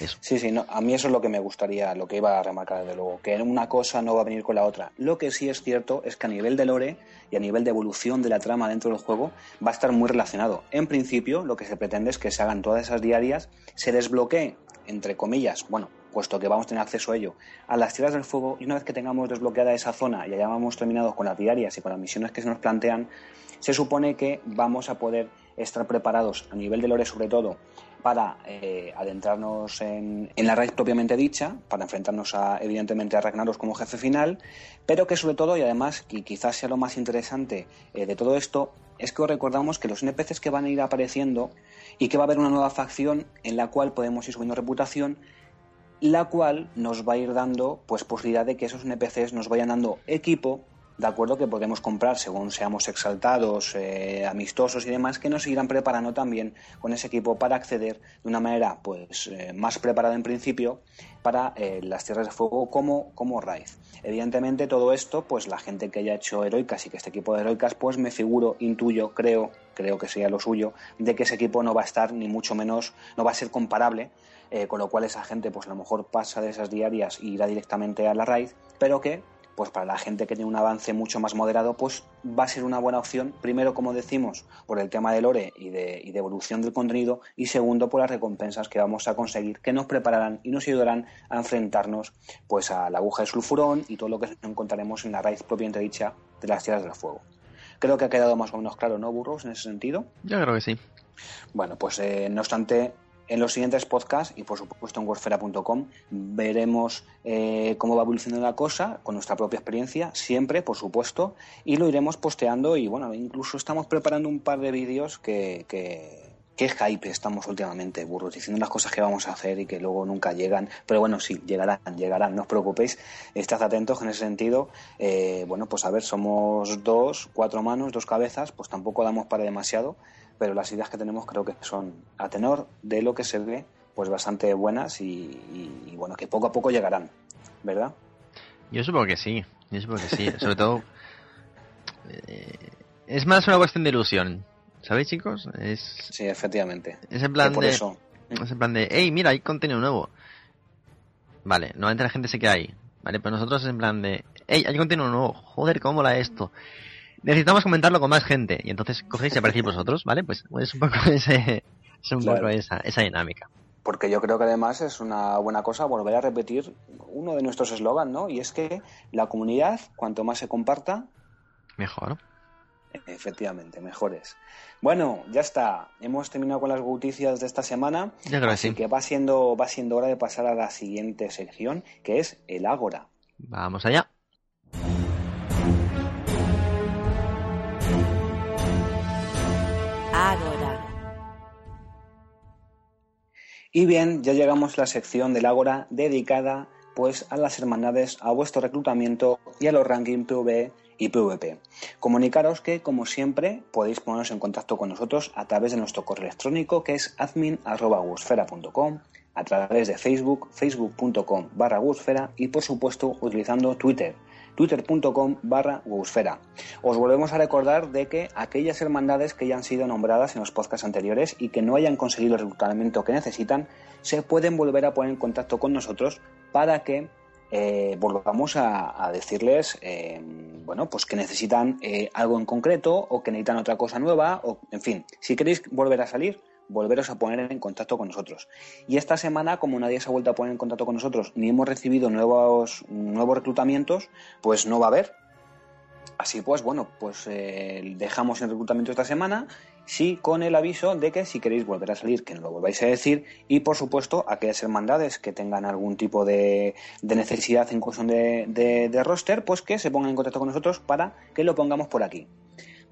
eso. Sí, sí, no, a mí eso es lo que me gustaría, lo que iba a remarcar de luego, que una cosa no va a venir con la otra. Lo que sí es cierto es que a nivel de lore y a nivel de evolución de la trama dentro del juego va a estar muy relacionado. En principio, lo que se pretende es que se hagan todas esas diarias, se desbloquee, entre comillas, bueno, puesto que vamos a tener acceso a ello, a las tierras del fuego y una vez que tengamos desbloqueada esa zona y hayamos terminado con las diarias y con las misiones que se nos plantean, se supone que vamos a poder estar preparados a nivel de lore sobre todo para eh, adentrarnos en, la raíz propiamente dicha, para enfrentarnos a, evidentemente a Ragnaros como jefe final, pero que sobre todo, y además, y quizás sea lo más interesante eh, de todo esto, es que os recordamos que los NPCs que van a ir apareciendo y que va a haber una nueva facción en la cual podemos ir subiendo reputación la cual nos va a ir dando pues posibilidad de que esos NPCs nos vayan dando equipo de acuerdo que podemos comprar según seamos exaltados, eh, amistosos y demás, que nos irán preparando también con ese equipo para acceder de una manera pues eh, más preparada en principio para eh, las tierras de fuego como, como. Evidentemente todo esto, pues la gente que haya hecho heroicas y que este equipo de heroicas, pues me figuro, intuyo, creo, creo que sería lo suyo, de que ese equipo no va a estar ni mucho menos, no va a ser comparable con lo cual esa gente pues a lo mejor pasa de esas diarias e irá directamente a la raíz, pero que pues para la gente que tiene un avance mucho más moderado, pues va a ser una buena opción, primero, como decimos, por el tema del lore y de, evolución del contenido, y segundo, por las recompensas que vamos a conseguir, que nos prepararán y nos ayudarán a enfrentarnos pues a la aguja de sulfurón y todo lo que encontraremos en la raíz propiamente dicha de las tierras del fuego. Creo que ha quedado más o menos claro, ¿no, Burros, en ese sentido? Yo creo que sí. Bueno, pues eh, no obstante, en los siguientes podcasts y por supuesto en wordfera.com veremos eh, cómo va evolucionando la cosa con nuestra propia experiencia, siempre, por supuesto, y lo iremos posteando y bueno, incluso estamos preparando un par de vídeos que, que, qué hype estamos últimamente, burros, diciendo las cosas que vamos a hacer y que luego nunca llegan. Pero bueno, sí, llegarán, llegarán, no os preocupéis, estad atentos en ese sentido. Eh, bueno, pues a ver, somos dos, cuatro manos, dos cabezas, pues tampoco damos para demasiado pero las ideas que tenemos creo que son, a tenor de lo que se ve, pues bastante buenas y, bueno, que poco a poco llegarán, ¿verdad? Yo supongo que sí, yo supongo que sí, sobre todo eh, es más una cuestión de ilusión, ¿sabéis chicos? Es, sí, efectivamente. Es en plan de... Eso. Es en plan de, hey, mira, hay contenido nuevo. Vale, normalmente la gente se queda ahí, ¿vale? Pero nosotros es en plan de, hey, hay contenido nuevo, joder, cómo mola esto necesitamos comentarlo con más gente. Y entonces cogéis y aparecéis vosotros, ¿vale? Pues es un poco, ese, es un poco esa, esa dinámica. Porque yo creo que además es una buena cosa volver a repetir uno de nuestros eslogans, ¿no? Y es que la comunidad, cuanto más se comparta, mejor. Efectivamente, mejores. Bueno, ya está. Hemos terminado con las noticias de esta semana. Ya creo así que va siendo, va siendo hora de pasar a la siguiente sección, que es el Ágora. Vamos allá. Y bien, ya llegamos a la sección del Ágora dedicada pues a las hermandades, a vuestro reclutamiento y a los rankings PvE y PvP. Comunicaros que, como siempre, podéis poneros en contacto con nosotros a través de nuestro correo electrónico que es admin.gusfera.com, a través de Facebook, facebook.com barra y por supuesto utilizando Twitter, twitter.com barra Os volvemos a recordar de que aquellas hermandades que ya han sido nombradas en los podcasts anteriores y que no hayan conseguido el reclutamiento que necesitan, se pueden volver a poner en contacto con nosotros para que eh, volvamos a, decirles, eh, bueno, pues que necesitan eh, algo en concreto o que necesitan otra cosa nueva, o en fin, si queréis volver a salir, volveros a poner en contacto con nosotros. Y esta semana, como nadie se ha vuelto a poner en contacto con nosotros, ni hemos recibido nuevos, nuevos reclutamientos, pues no va a haber. Así pues, bueno, pues dejamos el reclutamiento esta semana sí con el aviso de que si queréis volver a salir, que no lo volváis a decir, y por supuesto aquellas hermandades que tengan algún tipo de, necesidad en cuestión de, de, roster, pues que se pongan en contacto con nosotros para que lo pongamos por aquí.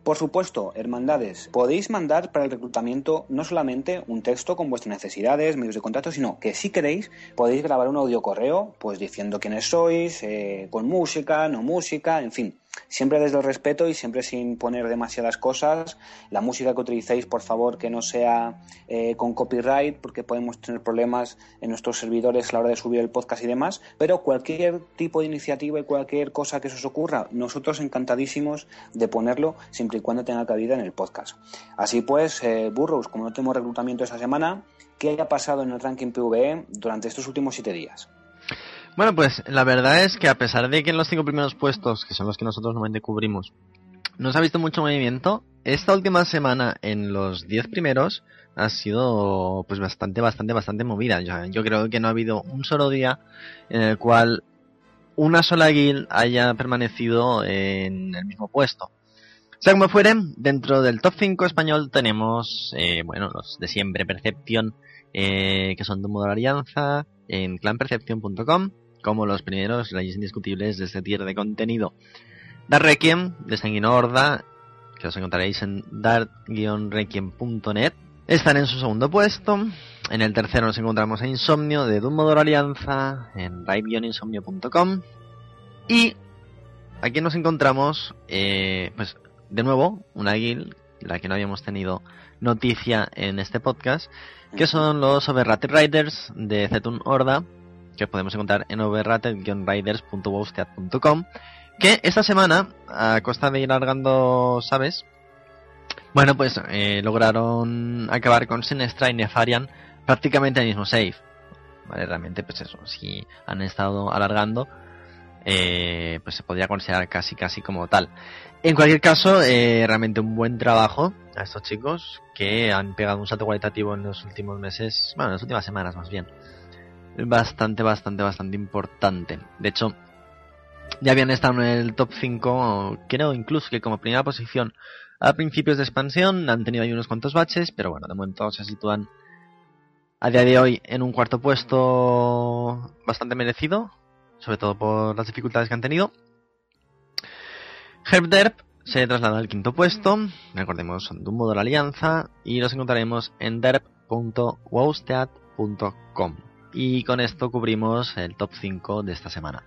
Por supuesto, hermandades, podéis mandar para el reclutamiento no solamente un texto con vuestras necesidades, medios de contacto, sino que si queréis podéis grabar un audio correo, pues diciendo quiénes sois, eh, con música, no música, en fin, siempre desde el respeto y siempre sin poner demasiadas cosas. La música que utilicéis, por favor, que no sea eh, con copyright, porque podemos tener problemas en nuestros servidores a la hora de subir el podcast y demás. Pero cualquier tipo de iniciativa y cualquier cosa que se os ocurra, nosotros encantadísimos de ponerlo, siempre y cuando tenga cabida en el podcast. Así pues, eh, Burros, como no tenemos reclutamiento esta semana, ¿qué haya pasado en el ranking PVE durante estos últimos siete días? Bueno, pues la verdad es que a pesar de que en los cinco primeros puestos, que son los que nosotros normalmente cubrimos, no se ha visto mucho movimiento, esta última semana en los diez primeros ha sido pues bastante, bastante, bastante movida. Yo, yo creo que no ha habido un solo día en el cual una sola guild haya permanecido en el mismo puesto. Sea como fuere, dentro del top 5 español tenemos, eh, bueno, los de siempre, Percepción, eh, que son de modo alianza, en clanpercepción.com, como los primeros reyes indiscutibles de este tier de contenido. Dark Requiem, de Sanguino Horda, que os encontraréis en dark-requiem.net, están en su segundo puesto. En el tercero nos encontramos a Insomnio de Doom Alianza en raid-insomnio.com. Y aquí nos encontramos, eh, pues de nuevo, una guild, la que no habíamos tenido noticia en este podcast, que son los Overrated Riders de Zetun Horda, que podemos encontrar en overrated-riders.wowstead.com, que esta semana, a costa de ir alargando, ¿sabes? Bueno, pues eh, lograron acabar con Sinestra y Nefarian prácticamente el mismo save. Vale, realmente, pues eso, si han estado alargando, eh, pues se podría considerar casi, casi como tal. En cualquier caso, eh, realmente un buen trabajo a estos chicos que han pegado un salto cualitativo en los últimos meses, bueno, en las últimas semanas más bien bastante, bastante, bastante importante. De hecho, ya habían estado en el top 5, creo incluso que como primera posición a principios de expansión, han tenido ahí unos cuantos baches, pero bueno, de momento se sitúan a día de hoy en un cuarto puesto bastante merecido, sobre todo por las dificultades que han tenido. Herbderp se traslada al quinto puesto, recordemos, son de un modo la alianza, y los encontraremos en derp.wowstead.com. Y con esto cubrimos el top 5 de esta semana.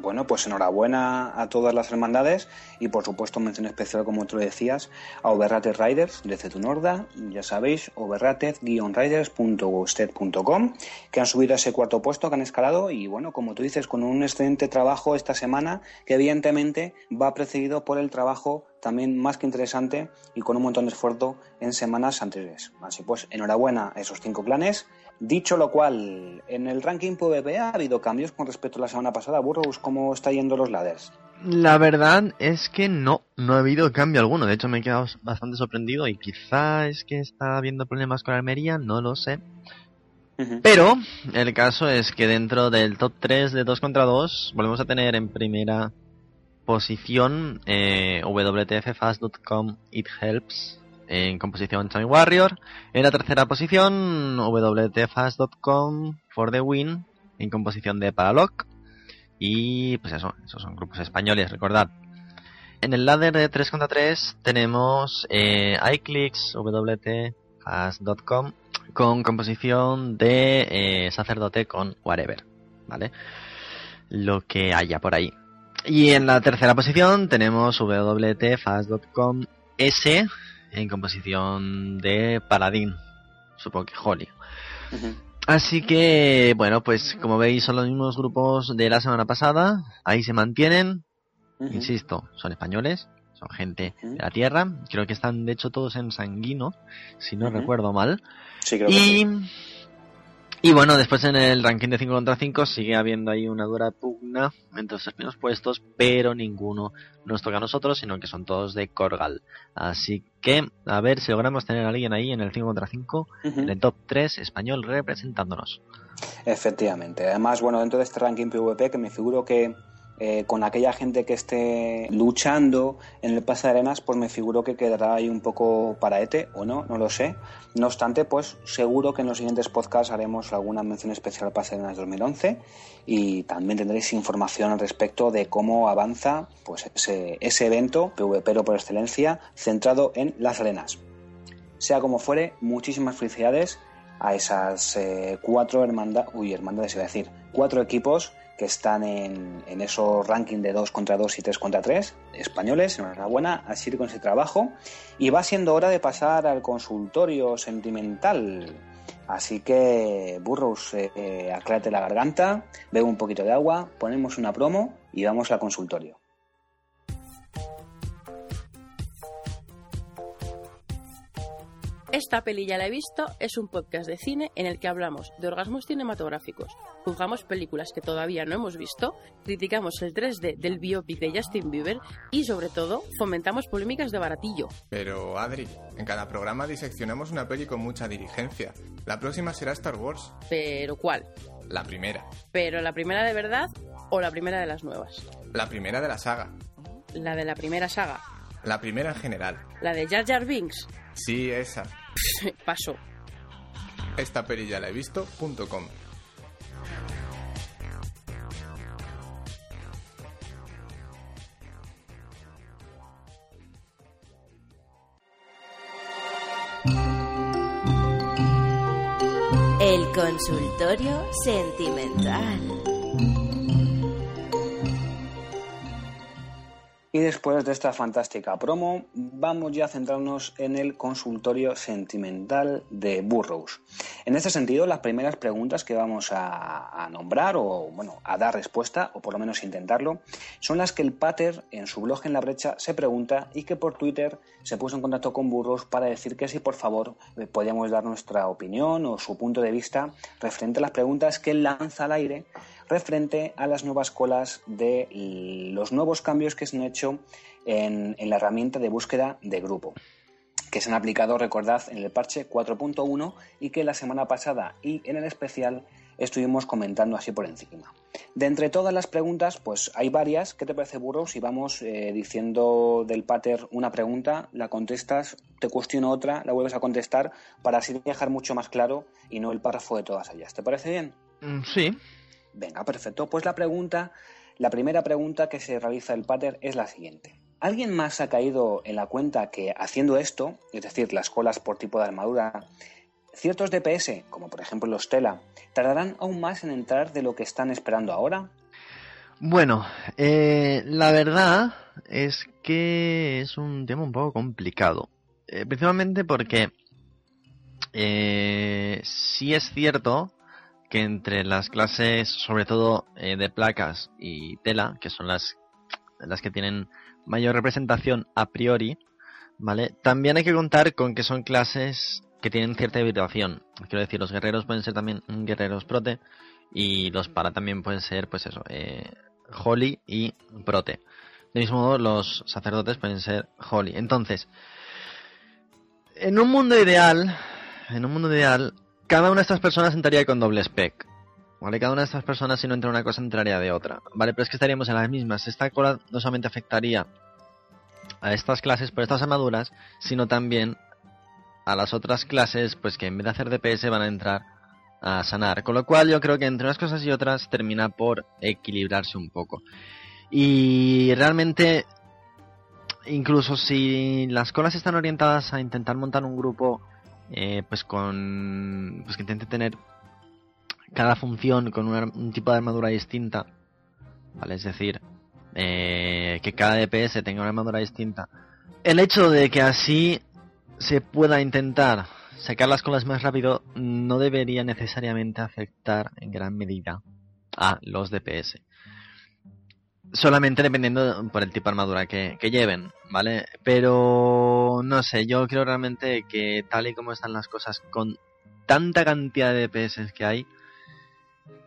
Bueno, pues enhorabuena a todas las hermandades y por supuesto mención especial, como tú decías, a Overrated Riders de Cetunorda, ya sabéis, overrated-riders.wosted.com, que han subido a ese cuarto puesto, que han escalado y bueno, como tú dices, con un excelente trabajo esta semana que evidentemente va precedido por el trabajo también más que interesante y con un montón de esfuerzo en semanas anteriores. Así pues, enhorabuena a esos cinco clanes Dicho lo cual, en el ranking PvP ha habido cambios con respecto a la semana pasada. Burros, ¿cómo está yendo los ladders? La verdad es que no, no ha habido cambio alguno. De hecho, me he quedado bastante sorprendido y quizá es que está habiendo problemas con Almería, no lo sé. Pero el caso es que dentro del top 3 de 2 contra 2 volvemos a tener en primera posición eh, WTFfast.com It Helps en composición Time Warrior. En la tercera posición, WTFast.com for the win, en composición de Paralock. Y pues eso, esos son grupos españoles, recordad. En el ladder de 3 contra 3 tenemos eh, iClicks, WTFast.com, con composición de eh, sacerdote con whatever, ¿vale? Lo que haya por ahí. Y en la tercera posición tenemos WTFast.com S, en composición de Paladín, supongo que Holly. Así que, bueno, pues como veis son los mismos grupos de la semana pasada, ahí se mantienen, insisto, son españoles, son gente de la tierra, creo que están de hecho todos en Sanguino, si no recuerdo mal. Sí, creo y, Y bueno, después en el ranking de 5 contra 5 sigue habiendo ahí una dura pugna entre los primeros puestos, pero ninguno nos toca a nosotros, sino que son todos de Corgal. Así que, a ver si logramos tener a alguien ahí en el 5 contra 5, en el top 3 español representándonos. Efectivamente. Además, bueno, dentro de este ranking PvP, que me figuro que eh, con aquella gente que esté luchando en el pase de arenas, pues me figuro que quedará ahí un poco para ETE o no, no lo sé. No obstante, pues seguro que en los siguientes podcasts haremos alguna mención especial al pase de arenas 2011 y también tendréis información al respecto de cómo avanza pues ese, evento PvP por excelencia centrado en las arenas. Sea como fuere, muchísimas felicidades a esas eh, cuatro hermandades, uy, hermandades iba a decir, cuatro equipos que están en, en esos rankings de 2 contra 2 y 3 contra 3, españoles, enhorabuena, a seguir con ese trabajo. Y va siendo hora de pasar al consultorio sentimental. Así que, Burros, eh, eh, aclárate la garganta, bebe un poquito de agua, ponemos una promo y vamos al consultorio. Esta peli ya la he visto es un podcast de cine en el que hablamos de orgasmos cinematográficos, juzgamos películas que todavía no hemos visto, criticamos el 3D del biopic de Justin Bieber y sobre todo fomentamos polémicas de baratillo. Pero Adri, en cada programa diseccionamos una peli con mucha diligencia. La próxima será Star Wars. ¿Pero cuál? La primera. ¿Pero la primera de verdad o la primera de las nuevas? La primera de la saga. La de la primera saga. La primera en general. La de Jar Jar Binks. Sí, esa. Paso. Esta peli ya la he visto.com. El consultorio sentimental. Y después de esta fantástica promo, vamos ya a centrarnos en el consultorio sentimental de Burroughs. En este sentido, las primeras preguntas que vamos a, nombrar, o bueno, a dar respuesta, o por lo menos intentarlo, son las que el Pater en su blog en la brecha se pregunta y que por Twitter se puso en contacto con Burroughs para decir que si por favor eh, podíamos dar nuestra opinión o su punto de vista referente a las preguntas que él lanza al aire referente a las nuevas colas de los nuevos cambios que se han hecho en, la herramienta de búsqueda de grupo que se han aplicado, recordad, en el parche 4.1 y que la semana pasada y en el especial estuvimos comentando así por encima. De entre todas las preguntas, pues hay varias. ¿Qué te parece, Burro? Si vamos eh, diciendo del pater una pregunta, la contestas, te cuestiono otra, la vuelves a contestar, para así dejar mucho más claro y no el párrafo de todas ellas. ¿Te parece bien? Mm, sí. Venga, perfecto. Pues la pregunta, la primera pregunta que se realiza el pater es la siguiente. ¿Alguien más ha caído en la cuenta que haciendo esto, es decir, las colas por tipo de armadura, ciertos DPS, como por ejemplo los Tela, tardarán aún más en entrar de lo que están esperando ahora? Bueno, eh, la verdad es que es un tema un poco complicado. Eh, principalmente porque eh, sí es cierto que entre las clases, sobre todo eh, de placas y tela, que son las, las que tienen mayor representación a priori, ¿vale? También hay que contar con que son clases que tienen cierta hibridación. Quiero decir, los guerreros pueden ser también guerreros prote y los para también pueden ser, pues eso, eh, holy y prote. De mismo modo, los sacerdotes pueden ser holy. Entonces, en un mundo ideal, en un mundo ideal, cada una de estas personas entraría con doble spec. ¿Vale? Cada una de estas personas, si no entra una cosa, entraría de otra. ¿Vale? Pero es que estaríamos en las mismas. Esta cola no solamente afectaría a estas clases por estas armaduras, sino también a las otras clases, pues que en vez de hacer DPS van a entrar a sanar. Con lo cual yo creo que entre unas cosas y otras termina por equilibrarse un poco. Y realmente, incluso si las colas están orientadas a intentar montar un grupo, eh, pues con, pues que intente tener cada función con un tipo de armadura distinta, ¿vale? Es decir, eh, que cada DPS tenga una armadura distinta. El hecho de que así se pueda intentar sacar las colas más rápido no debería necesariamente afectar en gran medida a los DPS. Solamente dependiendo por el tipo de armadura que, que, lleven, ¿vale? Pero no sé, yo creo realmente que tal y como están las cosas con tanta cantidad de DPS que hay.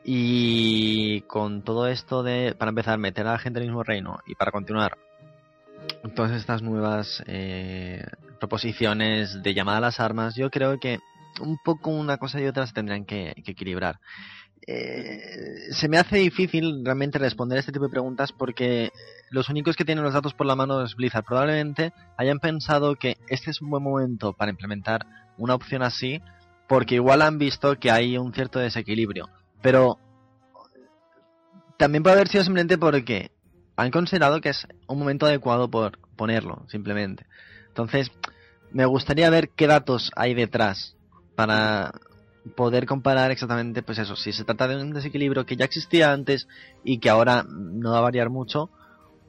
Y con todo esto de, para empezar, meter a la gente en el mismo reino y para continuar, todas estas nuevas eh, proposiciones de llamada a las armas, yo creo que un poco una cosa y otra se tendrían que, equilibrar. Eh, se me hace difícil realmente responder este tipo de preguntas porque los únicos que tienen los datos por la mano es Blizzard. Probablemente hayan pensado que este es un buen momento para implementar una opción así porque igual han visto que hay un cierto desequilibrio. Pero también puede haber sido simplemente porque han considerado que es un momento adecuado por ponerlo, simplemente. Entonces, me gustaría ver qué datos hay detrás para poder comparar exactamente, pues eso, si se trata de un desequilibrio que ya existía antes y que ahora no va a variar mucho,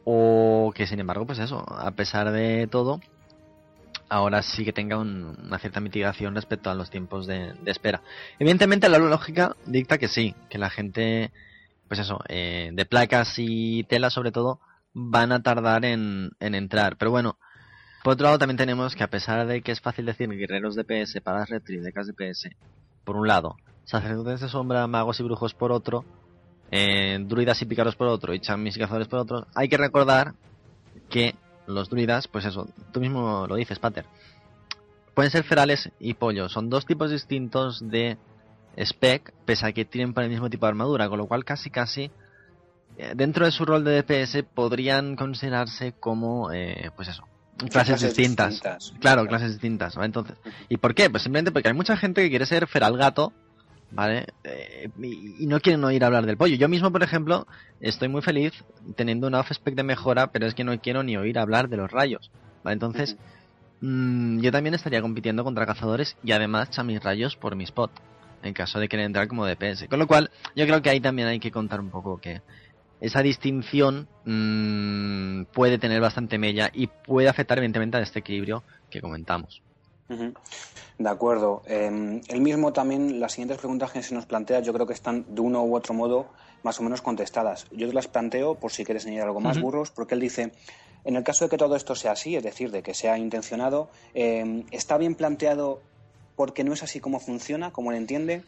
o que sin embargo, pues eso, a pesar de todo, ahora sí que tenga una cierta mitigación respecto a los tiempos de, espera. Evidentemente la lógica dicta que sí, que la gente, pues eso, eh, de placas y tela sobre todo, van a tardar en, en entrar. Pero bueno, por otro lado, también tenemos que a pesar de que es fácil decir guerreros de PS, para retri, decas de PS, por un lado, sacerdotes de sombra, magos y brujos por otro, eh, druidas y pícaros por otro y chamis y cazadores por otro, hay que recordar que los druidas, pues eso, tú mismo lo dices, Pater, pueden ser ferales y pollos, son dos tipos distintos de spec, pese a que tienen para el mismo tipo de armadura, con lo cual casi casi eh, dentro de su rol de DPS podrían considerarse como, eh, pues eso, clases, distintas. Claro, clases distintas. Entonces, ¿y por qué? Pues simplemente porque hay mucha gente que quiere ser feral gato, ¿vale? Eh, y, no quieren oír hablar del pollo. Yo mismo, por ejemplo, estoy muy feliz teniendo una off-spec de mejora, pero es que no quiero ni oír hablar de los rayos, ¿vale? Entonces, mm, yo también estaría compitiendo contra cazadores y además mis rayos por mi spot, en caso de querer entrar como DPS. Con lo cual, yo creo que ahí también hay que contar un poco que esa distinción mmm, puede tener bastante mella y puede afectar evidentemente a este equilibrio que comentamos. De acuerdo. Eh, él mismo también, las siguientes preguntas que se nos plantea, yo creo que están de uno u otro modo más o menos contestadas. Yo te las planteo por si quieres añadir algo más, burros, porque él dice, en el caso de que todo esto sea así, es decir, de que sea intencionado, eh, ¿está bien planteado porque no es así como funciona, como él entiende?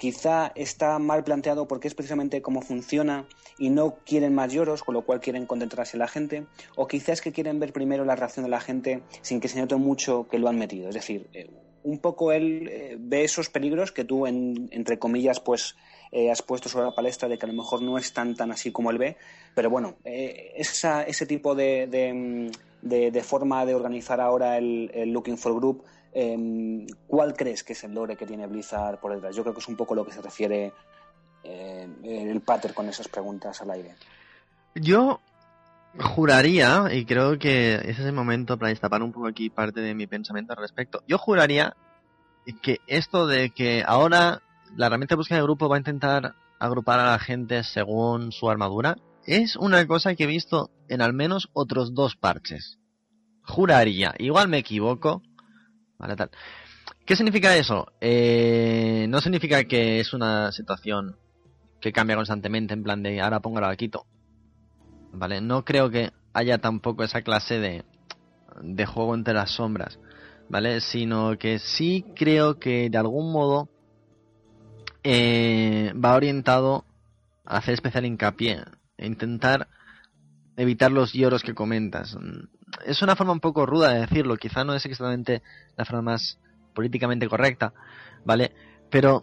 Quizá está mal planteado porque es precisamente cómo funciona y no quieren más lloros, con lo cual quieren concentrarse en la gente, o quizás es que quieren ver primero la reacción de la gente sin que se note mucho que lo han metido. Es decir, eh, un poco él eh, ve esos peligros que tú, entre comillas, pues eh, has puesto sobre la palestra de que a lo mejor no es tan, así como él ve, pero bueno, ese tipo de, de, forma de organizar ahora el Looking for Group Em, ¿Cuál crees que es el lore que tiene Blizzard por detrás? Yo creo que es un poco lo que se refiere eh, el Pater con esas preguntas al aire. Yo juraría, y creo que ese es el momento para destapar un poco aquí parte de mi pensamiento al respecto. Yo juraría que esto de que ahora la herramienta de búsqueda de grupo va a intentar agrupar a la gente según su armadura es una cosa que he visto en al menos otros dos parches. Juraría, igual me equivoco, ¿Qué significa eso? Eh, no significa que es una situación que cambia constantemente en plan de ahora pongo la quito. ¿Vale? No creo que haya tampoco esa clase de, de juego entre las sombras. ¿Vale? Sino que sí creo que de algún modo eh, va orientado a hacer especial hincapié. E intentar evitar los lloros que comentas es una forma un poco ruda de decirlo, quizá no es exactamente la forma más políticamente correcta, ¿vale? Pero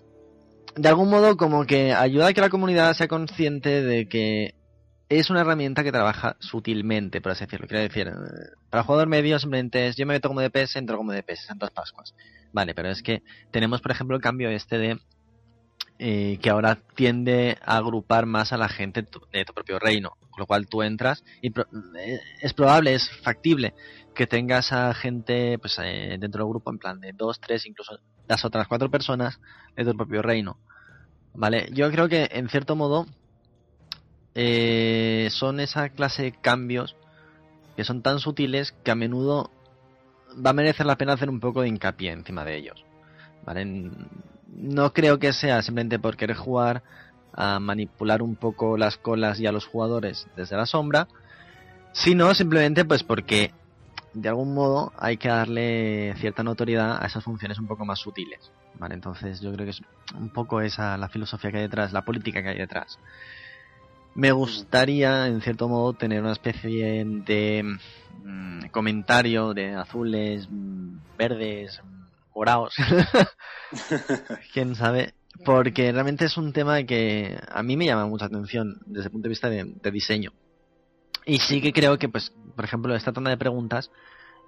de algún modo como que ayuda a que la comunidad sea consciente de que es una herramienta que trabaja sutilmente, por así decirlo. Quiero decir, eh, para jugador medio simplemente es yo me meto como DPS, entro como DPS, Santas Pascuas. Vale, pero es que tenemos, por ejemplo, el cambio este de eh, que ahora tiende a agrupar más a la gente de tu propio reino, con lo cual tú entras y eh, es probable, es factible que tengas a gente pues, eh, dentro del grupo en plan de dos, tres, incluso las otras cuatro personas de tu propio reino. Vale, yo creo que en cierto modo son esa clase de cambios que son tan sutiles que a menudo va a merecer la pena hacer un poco de hincapié encima de ellos. ¿Vale? No creo que sea simplemente por querer jugar a manipular un poco las colas y a los jugadores desde la sombra, sino simplemente pues porque de algún modo hay que darle cierta notoriedad a esas funciones un poco más sutiles. ¿vale? Entonces yo creo que es un poco esa la filosofía que hay detrás, la política que hay detrás. Me gustaría, en cierto modo, tener una especie de mm, comentario de azules, mm, verdes, morados, quién sabe, porque realmente es un tema que a mí me llama mucha atención desde el punto de vista de, diseño. Y sí que creo que, pues, por ejemplo, esta tanda de preguntas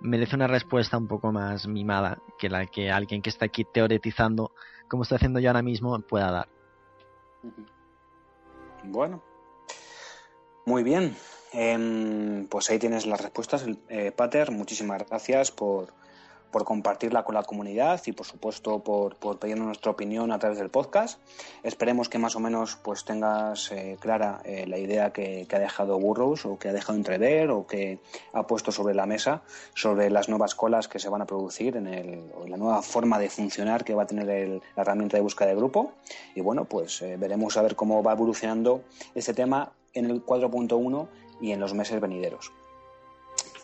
merece una respuesta un poco más mimada que la que alguien que está aquí teoretizando, como estoy haciendo yo ahora mismo, pueda dar. Bueno, muy bien. Em, pues ahí tienes las respuestas, eh, Pater. Muchísimas gracias por, por compartirla con la comunidad y por supuesto por, por pedirnos nuestra opinión a través del podcast. Esperemos que más o menos pues tengas eh, clara eh, la idea que, ha dejado Burroughs o que ha dejado entrever o que ha puesto sobre la mesa sobre las nuevas colas que se van a producir en el, o la nueva forma de funcionar que va a tener el, la herramienta de búsqueda de grupo. Y bueno, pues eh, veremos a ver cómo va evolucionando este tema en el 4.1 y en los meses venideros.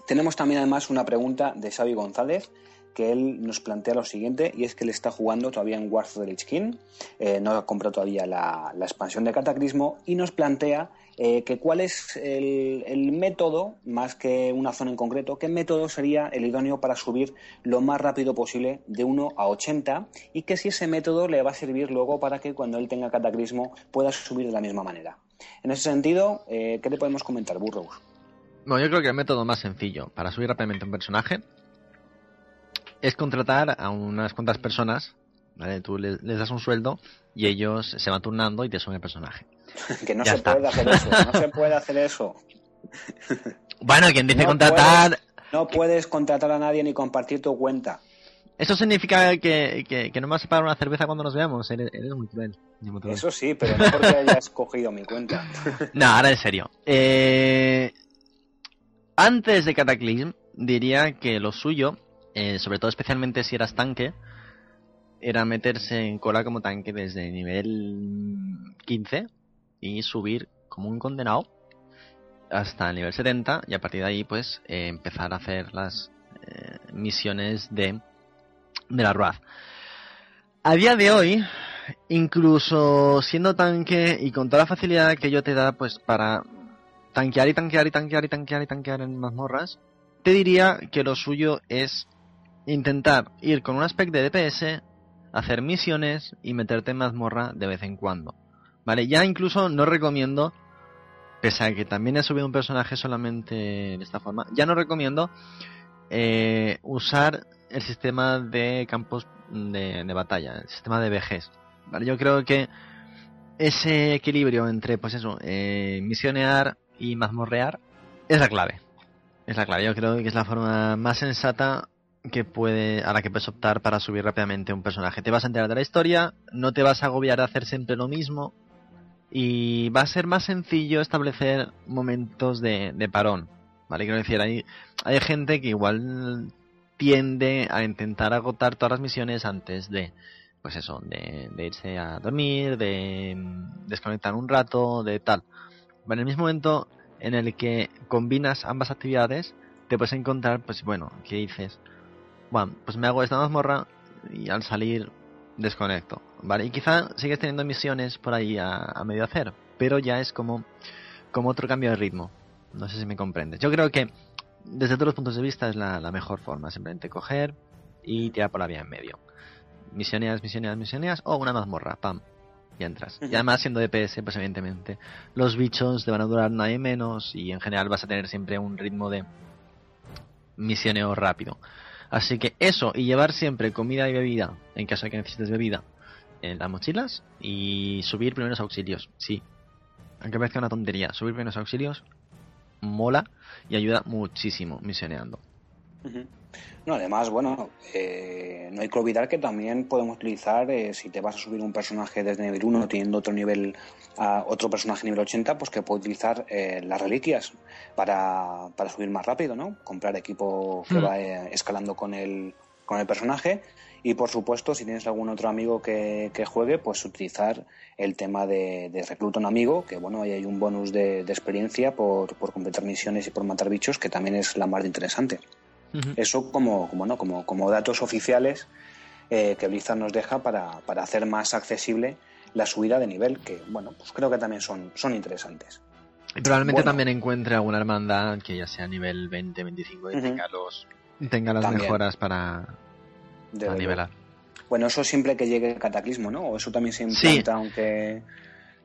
Tenemos también además una pregunta de Xavi González que él nos plantea lo siguiente, y es que él está jugando todavía en Wars of the eh, no ha comprado todavía la, expansión de Cataclismo, y nos plantea eh, que cuál es el, método, más que una zona en concreto, qué método sería el idóneo para subir lo más rápido posible de 1 a 80, y que si ese método le va a servir luego para que cuando él tenga Cataclismo pueda subir de la misma manera. En ese sentido, eh, ¿qué le podemos comentar, Burroughs? Bueno, yo creo que el método más sencillo para subir rápidamente un personaje es contratar a unas cuantas personas, ¿vale? Tú les, das un sueldo y ellos se van turnando y te suben el personaje. que no se puede hacer eso, no se puede hacer eso. bueno, quien dice contratar... no puedes contratar a nadie ni compartir tu cuenta. Eso significa que, que, no me vas a pagar una cerveza cuando nos veamos. Eres, muy cruel. Eso sí, pero no porque hayas cogido mi cuenta. no, ahora en serio. Eh, antes de Cataclysm, diría que lo suyo eh, sobre todo especialmente si eras tanque, era meterse en cola como tanque desde nivel 15 y subir como un condenado hasta el nivel 70 y a partir de ahí pues eh, empezar a hacer las eh, misiones de, de la RUAD. A día de hoy, incluso siendo tanque y con toda la facilidad que yo te da pues para tanquear y tanquear y tanquear y tanquear y tanquear en mazmorras, te diría que lo suyo es intentar ir con un aspecto de DPS, hacer misiones y meterte en mazmorra de vez en cuando. Vale, ya incluso no recomiendo, pese a que también he subido un personaje solamente de esta forma, ya no recomiendo eh, usar el sistema de campos de, batalla, el sistema de vejez. Vale, yo creo que ese equilibrio entre, pues eso, eh, misionear y mazmorrear es la clave. Es la clave, yo creo que es la forma más sensata que puede, a la que puedes optar para subir rápidamente un personaje. Te vas a enterar de la historia, no te vas a agobiar a hacer siempre lo mismo y va a ser más sencillo establecer momentos de, parón. ¿Vale? Quiero decir, hay, hay gente que igual tiende a intentar agotar todas las misiones antes de, pues eso, de, irse a dormir, de desconectar un rato, de tal. En el mismo momento en el que combinas ambas actividades, te puedes encontrar, pues bueno, ¿qué dices? Bueno, pues me hago esta mazmorra y al salir desconecto, ¿vale? Y quizá sigues teniendo misiones por ahí a, medio hacer, pero ya es como, como otro cambio de ritmo. No sé si me comprendes. Yo creo que desde todos los puntos de vista es la, mejor forma, simplemente coger y tirar por la vía en medio. Misioneas, misioneas, misioneas o una mazmorra, pam, y entras. Y además siendo DPS, pues evidentemente los bichos te van a durar nadie menos y en general vas a tener siempre un ritmo de misioneo rápido. Así que eso y llevar siempre comida y bebida, en caso de que necesites bebida, en las mochilas y subir primeros auxilios. Sí, aunque parezca una tontería, subir primeros auxilios mola y ayuda muchísimo misioneando. No, además, bueno, eh, no hay que olvidar que también podemos utilizar, eh, si te vas a subir un personaje desde nivel 1 teniendo otro nivel, a otro personaje nivel 80, pues que puede utilizar eh, las reliquias para, para, subir más rápido, ¿no? Comprar equipo que hmm. va escalando con el, con el personaje. Y por supuesto, si tienes algún otro amigo que, que juegue, pues utilizar el tema de, de recluta un amigo, que bueno, ahí hay un bonus de, de experiencia por, por completar misiones y por matar bichos, que también es la más interesante. Eso como, como, ¿no? como, como datos oficiales eh, que Blizzard nos deja para, para hacer más accesible la subida de nivel, que bueno, pues creo que también son, son interesantes. Y probablemente Bueno. también encuentre alguna hermandad que ya sea nivel 20, 25 y tenga, los, tenga las También. mejoras para, nivelar. Bueno, eso siempre que llegue el cataclismo, ¿no? O eso también se Sí. implanta, aunque...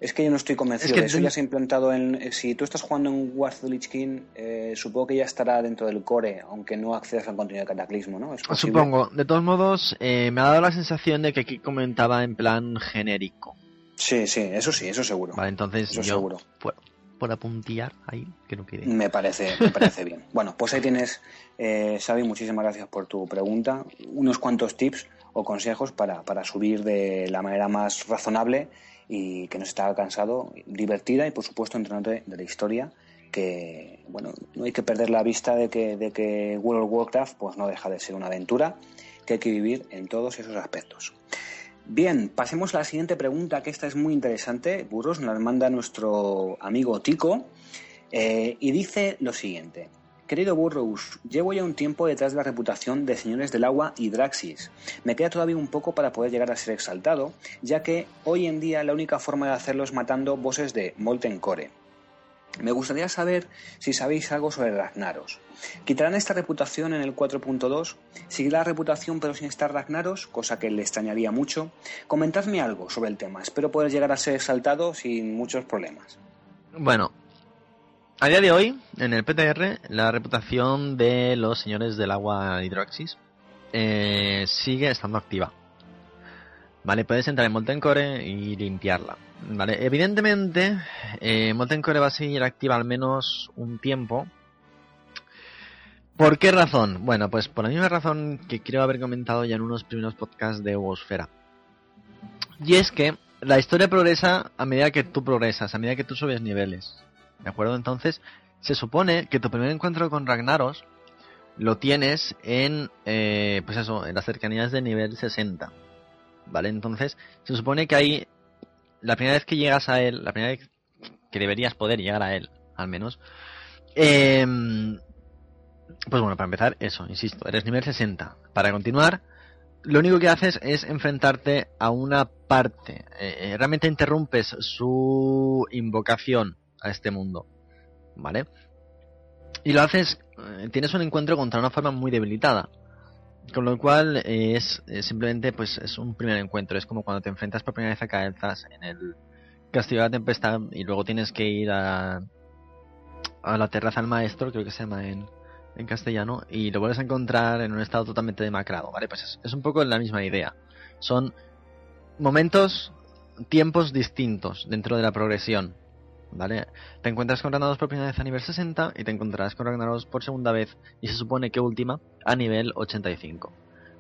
Es que yo no estoy convencido Es que de eso. Ya se ha implantado en... eh, Si tú estás jugando en War of the Lich King, eh, supongo que ya estará dentro del core, aunque no accedas al contenido de cataclismo, ¿no? ¿Es? Supongo. De todos modos, eh, me ha dado la sensación de que aquí comentaba en plan genérico. Sí, sí, eso sí, eso seguro. Vale, entonces Eso yo seguro. Por, por apuntillar ahí, que no quede. Me parece, me parece bien. Bueno, pues ahí tienes, eh, Xavi, muchísimas gracias por tu pregunta. Unos cuantos tips o consejos para, para subir de la manera más razonable y que no se te cansado, divertida y por supuesto entrenante de la historia que bueno no hay que perder la vista de que, de que World of Warcraft pues no deja de ser una aventura que hay que vivir en todos esos aspectos. Bien, pasemos a la siguiente pregunta, que esta es muy interesante. Burros nos la manda nuestro amigo Tico eh, y dice lo siguiente. Querido Burroughs, llevo ya un tiempo detrás de la reputación de Señores del Agua y Draxis. Me queda todavía un poco para poder llegar a ser exaltado, ya que hoy en día la única forma de hacerlo es matando bosses de Molten Core. Me gustaría saber si sabéis algo sobre Ragnaros. ¿Quitarán esta reputación en el 4.2? ¿Seguirá la reputación pero sin estar Ragnaros? Cosa que le extrañaría mucho. Comentadme algo sobre el tema. Espero poder llegar a ser exaltado sin muchos problemas. Bueno, a día de hoy, en el PTR, la reputación de los señores del agua Hidroxis eh, sigue estando activa. Vale, puedes entrar en Molten Core y limpiarla. Vale, evidentemente, eh, va a seguir activa al menos un tiempo. ¿Por qué razón? Bueno, pues por la misma razón que creo haber comentado ya en unos primeros podcasts de Eusfera. Y es que la historia progresa a medida que tú progresas, a medida que tú subes niveles. ¿De acuerdo? Entonces, se supone que tu primer encuentro con Ragnaros lo tienes en, eh, pues eso, en las cercanías de nivel 60. ¿Vale? Entonces, se supone que ahí, la primera vez que llegas a él, la primera vez que deberías poder llegar a él, al menos, eh, pues bueno, para empezar, eso, insisto, eres nivel 60. Para continuar, lo único que haces es enfrentarte a una parte. Eh, eh, realmente interrumpes su invocación a este mundo. ¿Vale? Y lo haces, eh, tienes un encuentro contra una forma muy debilitada. Con lo cual eh, es, es simplemente pues es un primer encuentro. Es como cuando te enfrentas por primera vez a Caelzas en el Castillo de la Tempestad y luego tienes que ir a, a la terraza del maestro, creo que se llama en, en castellano, y lo vuelves a encontrar en un estado totalmente demacrado, ¿vale? Pues es, es un poco la misma idea. Son momentos, tiempos distintos dentro de la progresión, ¿vale? Te encuentras con Ragnaros por primera vez a nivel 60 y te encontrarás con Ragnaros por segunda vez y se supone que última a nivel 85.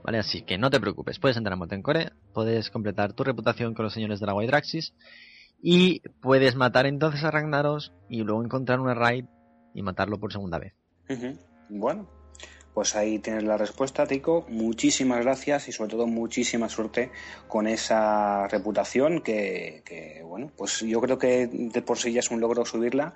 ¿Vale? Así que no te preocupes, puedes entrar a Molten Core, puedes completar tu reputación con los señores del agua y Draxis y puedes matar entonces a Ragnaros y luego encontrar una raid y matarlo por segunda vez. Bueno, pues ahí tienes la respuesta, Tico. Muchísimas gracias y sobre todo muchísima suerte con esa reputación que, bueno, pues yo creo que de por sí ya es un logro subirla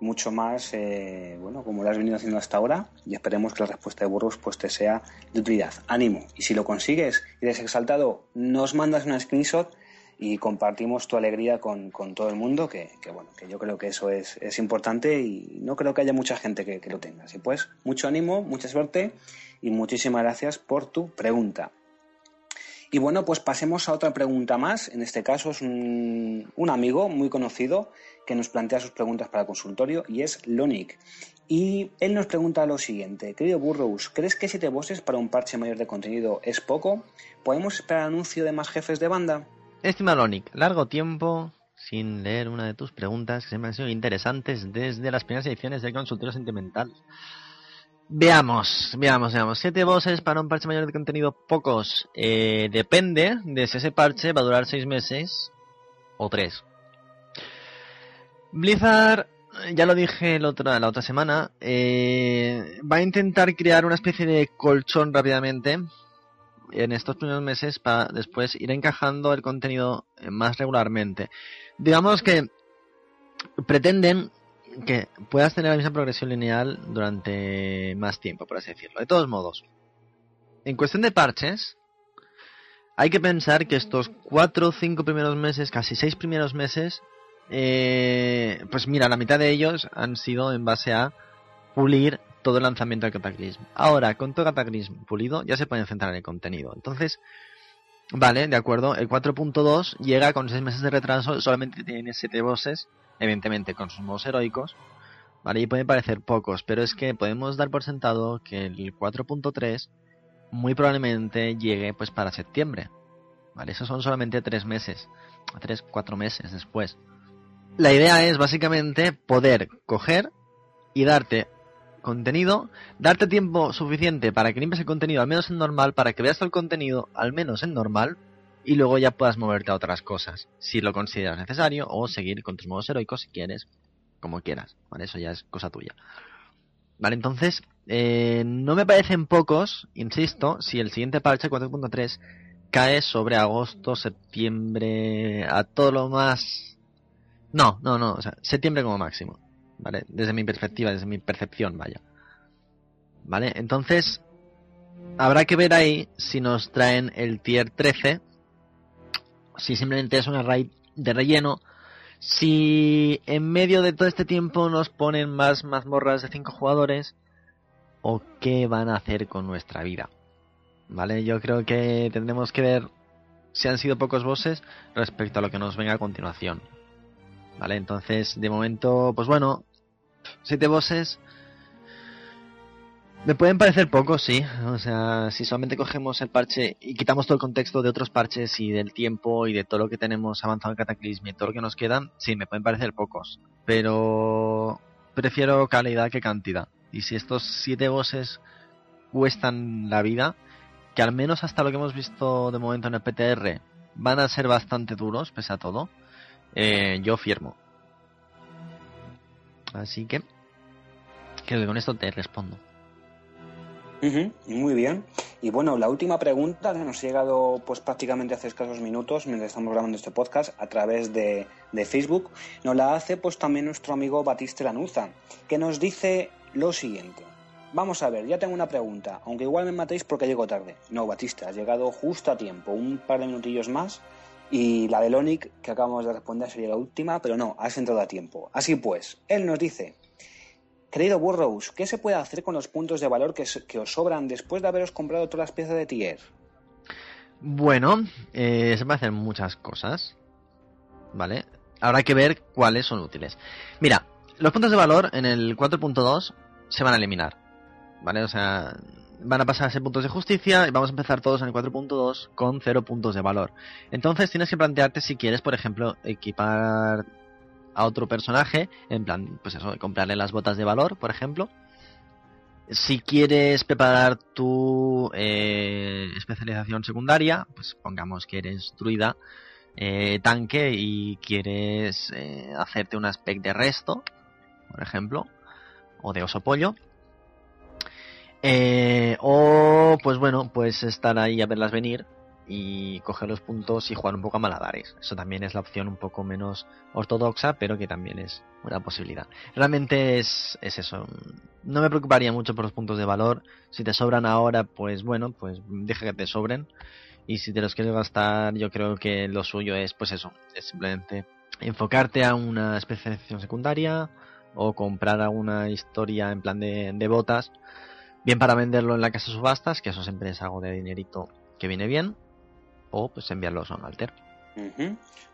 mucho más, eh, bueno, como lo has venido haciendo hasta ahora y esperemos que la respuesta de Burros pues te sea de utilidad. Ánimo. Y si lo consigues y eres exaltado, nos mandas una screenshot y compartimos tu alegría con, con todo el mundo, que, que, bueno, que yo creo que eso es, es importante y no creo que haya mucha gente que, que lo tenga. Así pues, mucho ánimo, mucha suerte y muchísimas gracias por tu pregunta. Y bueno, pues pasemos a otra pregunta más. En este caso es un, un amigo muy conocido que nos plantea sus preguntas para el consultorio y es Lonic. Y él nos pregunta lo siguiente, querido Burrows, ¿crees que siete bosses para un parche mayor de contenido es poco? ¿Podemos esperar anuncio de más jefes de banda? Estimado Lonic, largo tiempo sin leer una de tus preguntas que se me han sido interesantes desde las primeras ediciones del consultorio sentimental. Veamos, veamos, veamos. Siete bosses para un parche mayor de contenido, pocos. Eh, depende de si ese parche va a durar seis meses o tres. Blizzard, ya lo dije el otro, la otra semana, eh, va a intentar crear una especie de colchón rápidamente en estos primeros meses para después ir encajando el contenido más regularmente. Digamos que pretenden que puedas tener la misma progresión lineal durante más tiempo, por así decirlo. De todos modos, en cuestión de parches, hay que pensar que estos cuatro o cinco primeros meses, casi seis primeros meses, eh, pues mira, la mitad de ellos han sido en base a pulir todo el lanzamiento del Cataclysm. Ahora, con todo Cataclysm pulido, ya se pueden centrar en el contenido. Entonces, vale, de acuerdo, el 4.2 llega con 6 meses de retraso, solamente tiene 7 bosses, evidentemente con sus modos heroicos, vale, y pueden parecer pocos, pero es que podemos dar por sentado que el 4.3 muy probablemente llegue pues para septiembre. Vale, esos son solamente 3 meses, 3, 4 meses después. La idea es básicamente poder coger y darte contenido, darte tiempo suficiente para que limpies el contenido, al menos en normal, para que veas el contenido, al menos en normal, y luego ya puedas moverte a otras cosas, si lo consideras necesario, o seguir con tus modos heroicos si quieres, como quieras, ¿vale? Eso ya es cosa tuya. Vale, entonces, eh, no me parecen pocos, insisto, si el siguiente parche 4.3 cae sobre agosto, septiembre, a todo lo más... No, no, no, o sea, septiembre como máximo. ¿Vale? Desde mi perspectiva, desde mi percepción, vaya. ¿Vale? Entonces, habrá que ver ahí si nos traen el tier 13, si simplemente es una raid de relleno, si en medio de todo este tiempo nos ponen más mazmorras de 5 jugadores, o qué van a hacer con nuestra vida. ¿Vale? Yo creo que tendremos que ver si han sido pocos bosses respecto a lo que nos venga a continuación. ¿Vale? Entonces, de momento, pues bueno, siete bosses me pueden parecer pocos, sí. O sea, si solamente cogemos el parche y quitamos todo el contexto de otros parches y del tiempo y de todo lo que tenemos avanzado en Cataclysm y todo lo que nos quedan, sí, me pueden parecer pocos. Pero prefiero calidad que cantidad. Y si estos siete bosses cuestan la vida, que al menos hasta lo que hemos visto de momento en el PTR van a ser bastante duros, pese a todo, eh, yo firmo. Así que creo que con esto te respondo. muy bien. Y bueno, la última pregunta que nos ha llegado pues prácticamente hace escasos minutos mientras estamos grabando este podcast a través de, de Facebook, nos la hace pues también nuestro amigo Batiste Lanuza, que nos dice lo siguiente. Vamos a ver, ya tengo una pregunta, aunque igual me matéis porque llego tarde. No, Batista, has llegado justo a tiempo, un par de minutillos más y la de Lonic, que acabamos de responder, sería la última, pero no, has entrado a tiempo. Así pues, él nos dice, querido Burrows, ¿qué se puede hacer con los puntos de valor que, os sobran después de haberos comprado todas las piezas de tier? Bueno, eh, se pueden hacer muchas cosas, ¿vale? Habrá que ver cuáles son útiles. Mira, los puntos de valor en el 4.2 se van a eliminar, ¿vale? O sea, van a pasar a ser puntos de justicia y vamos a empezar todos en el 4.2 con 0 puntos de valor. Entonces tienes que plantearte si quieres, por ejemplo, equipar a otro personaje, en plan, pues eso, comprarle las botas de valor, por ejemplo. Si quieres preparar tu eh, especialización secundaria, pues pongamos que eres druida eh, tanque y quieres eh, hacerte un aspect de resto, por ejemplo, o de oso pollo, eh, o, pues bueno, pues estar ahí a verlas venir y coger los puntos y jugar un poco a maladares. Eso también es la opción un poco menos ortodoxa, pero que también es una posibilidad. Realmente es, es eso. No me preocuparía mucho por los puntos de valor. Si te sobran ahora, pues bueno, pues deja que te sobren. Y si te los quieres gastar, yo creo que lo suyo es, pues eso, es simplemente enfocarte a una especialización secundaria o comprar alguna historia en plan de, de botas Bien para venderlo en la casa de subastas, que eso siempre es algo de dinerito que viene bien, o pues enviarlos a un alter.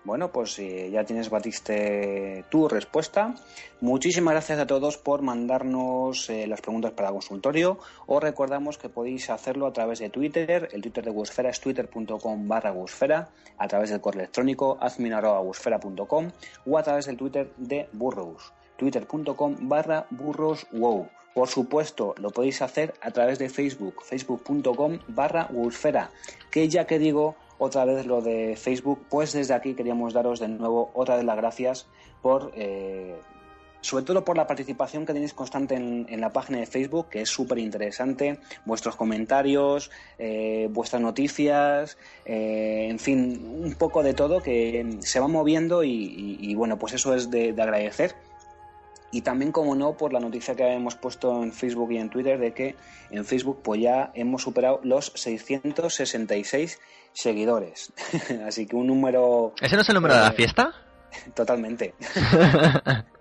Bueno, pues eh, ya tienes, Batiste, tu respuesta. Muchísimas gracias a todos por mandarnos eh, las preguntas para el consultorio. Os recordamos que podéis hacerlo a través de Twitter. El Twitter de Gusfera es twitter.com barra Gusfera, a través del correo electrónico admin.gusfera.com o a través del Twitter de Burros, twitter.com barra burroswow. Por supuesto, lo podéis hacer a través de Facebook, facebook.com barra Wolfera, que ya que digo otra vez lo de Facebook, pues desde aquí queríamos daros de nuevo otra vez las gracias por... Eh, sobre todo por la participación que tenéis constante en, la página de Facebook, que es súper interesante, vuestros comentarios, eh, vuestras noticias, eh, en fin, un poco de todo que se va moviendo y, bueno, pues eso es de agradecer y también, como no, por la noticia que hemos puesto en Facebook y en Twitter de que en Facebook pues ya hemos superado los 666 seguidores. Así que un número... ¿Ese no es el número de la eh, fiesta? Totalmente.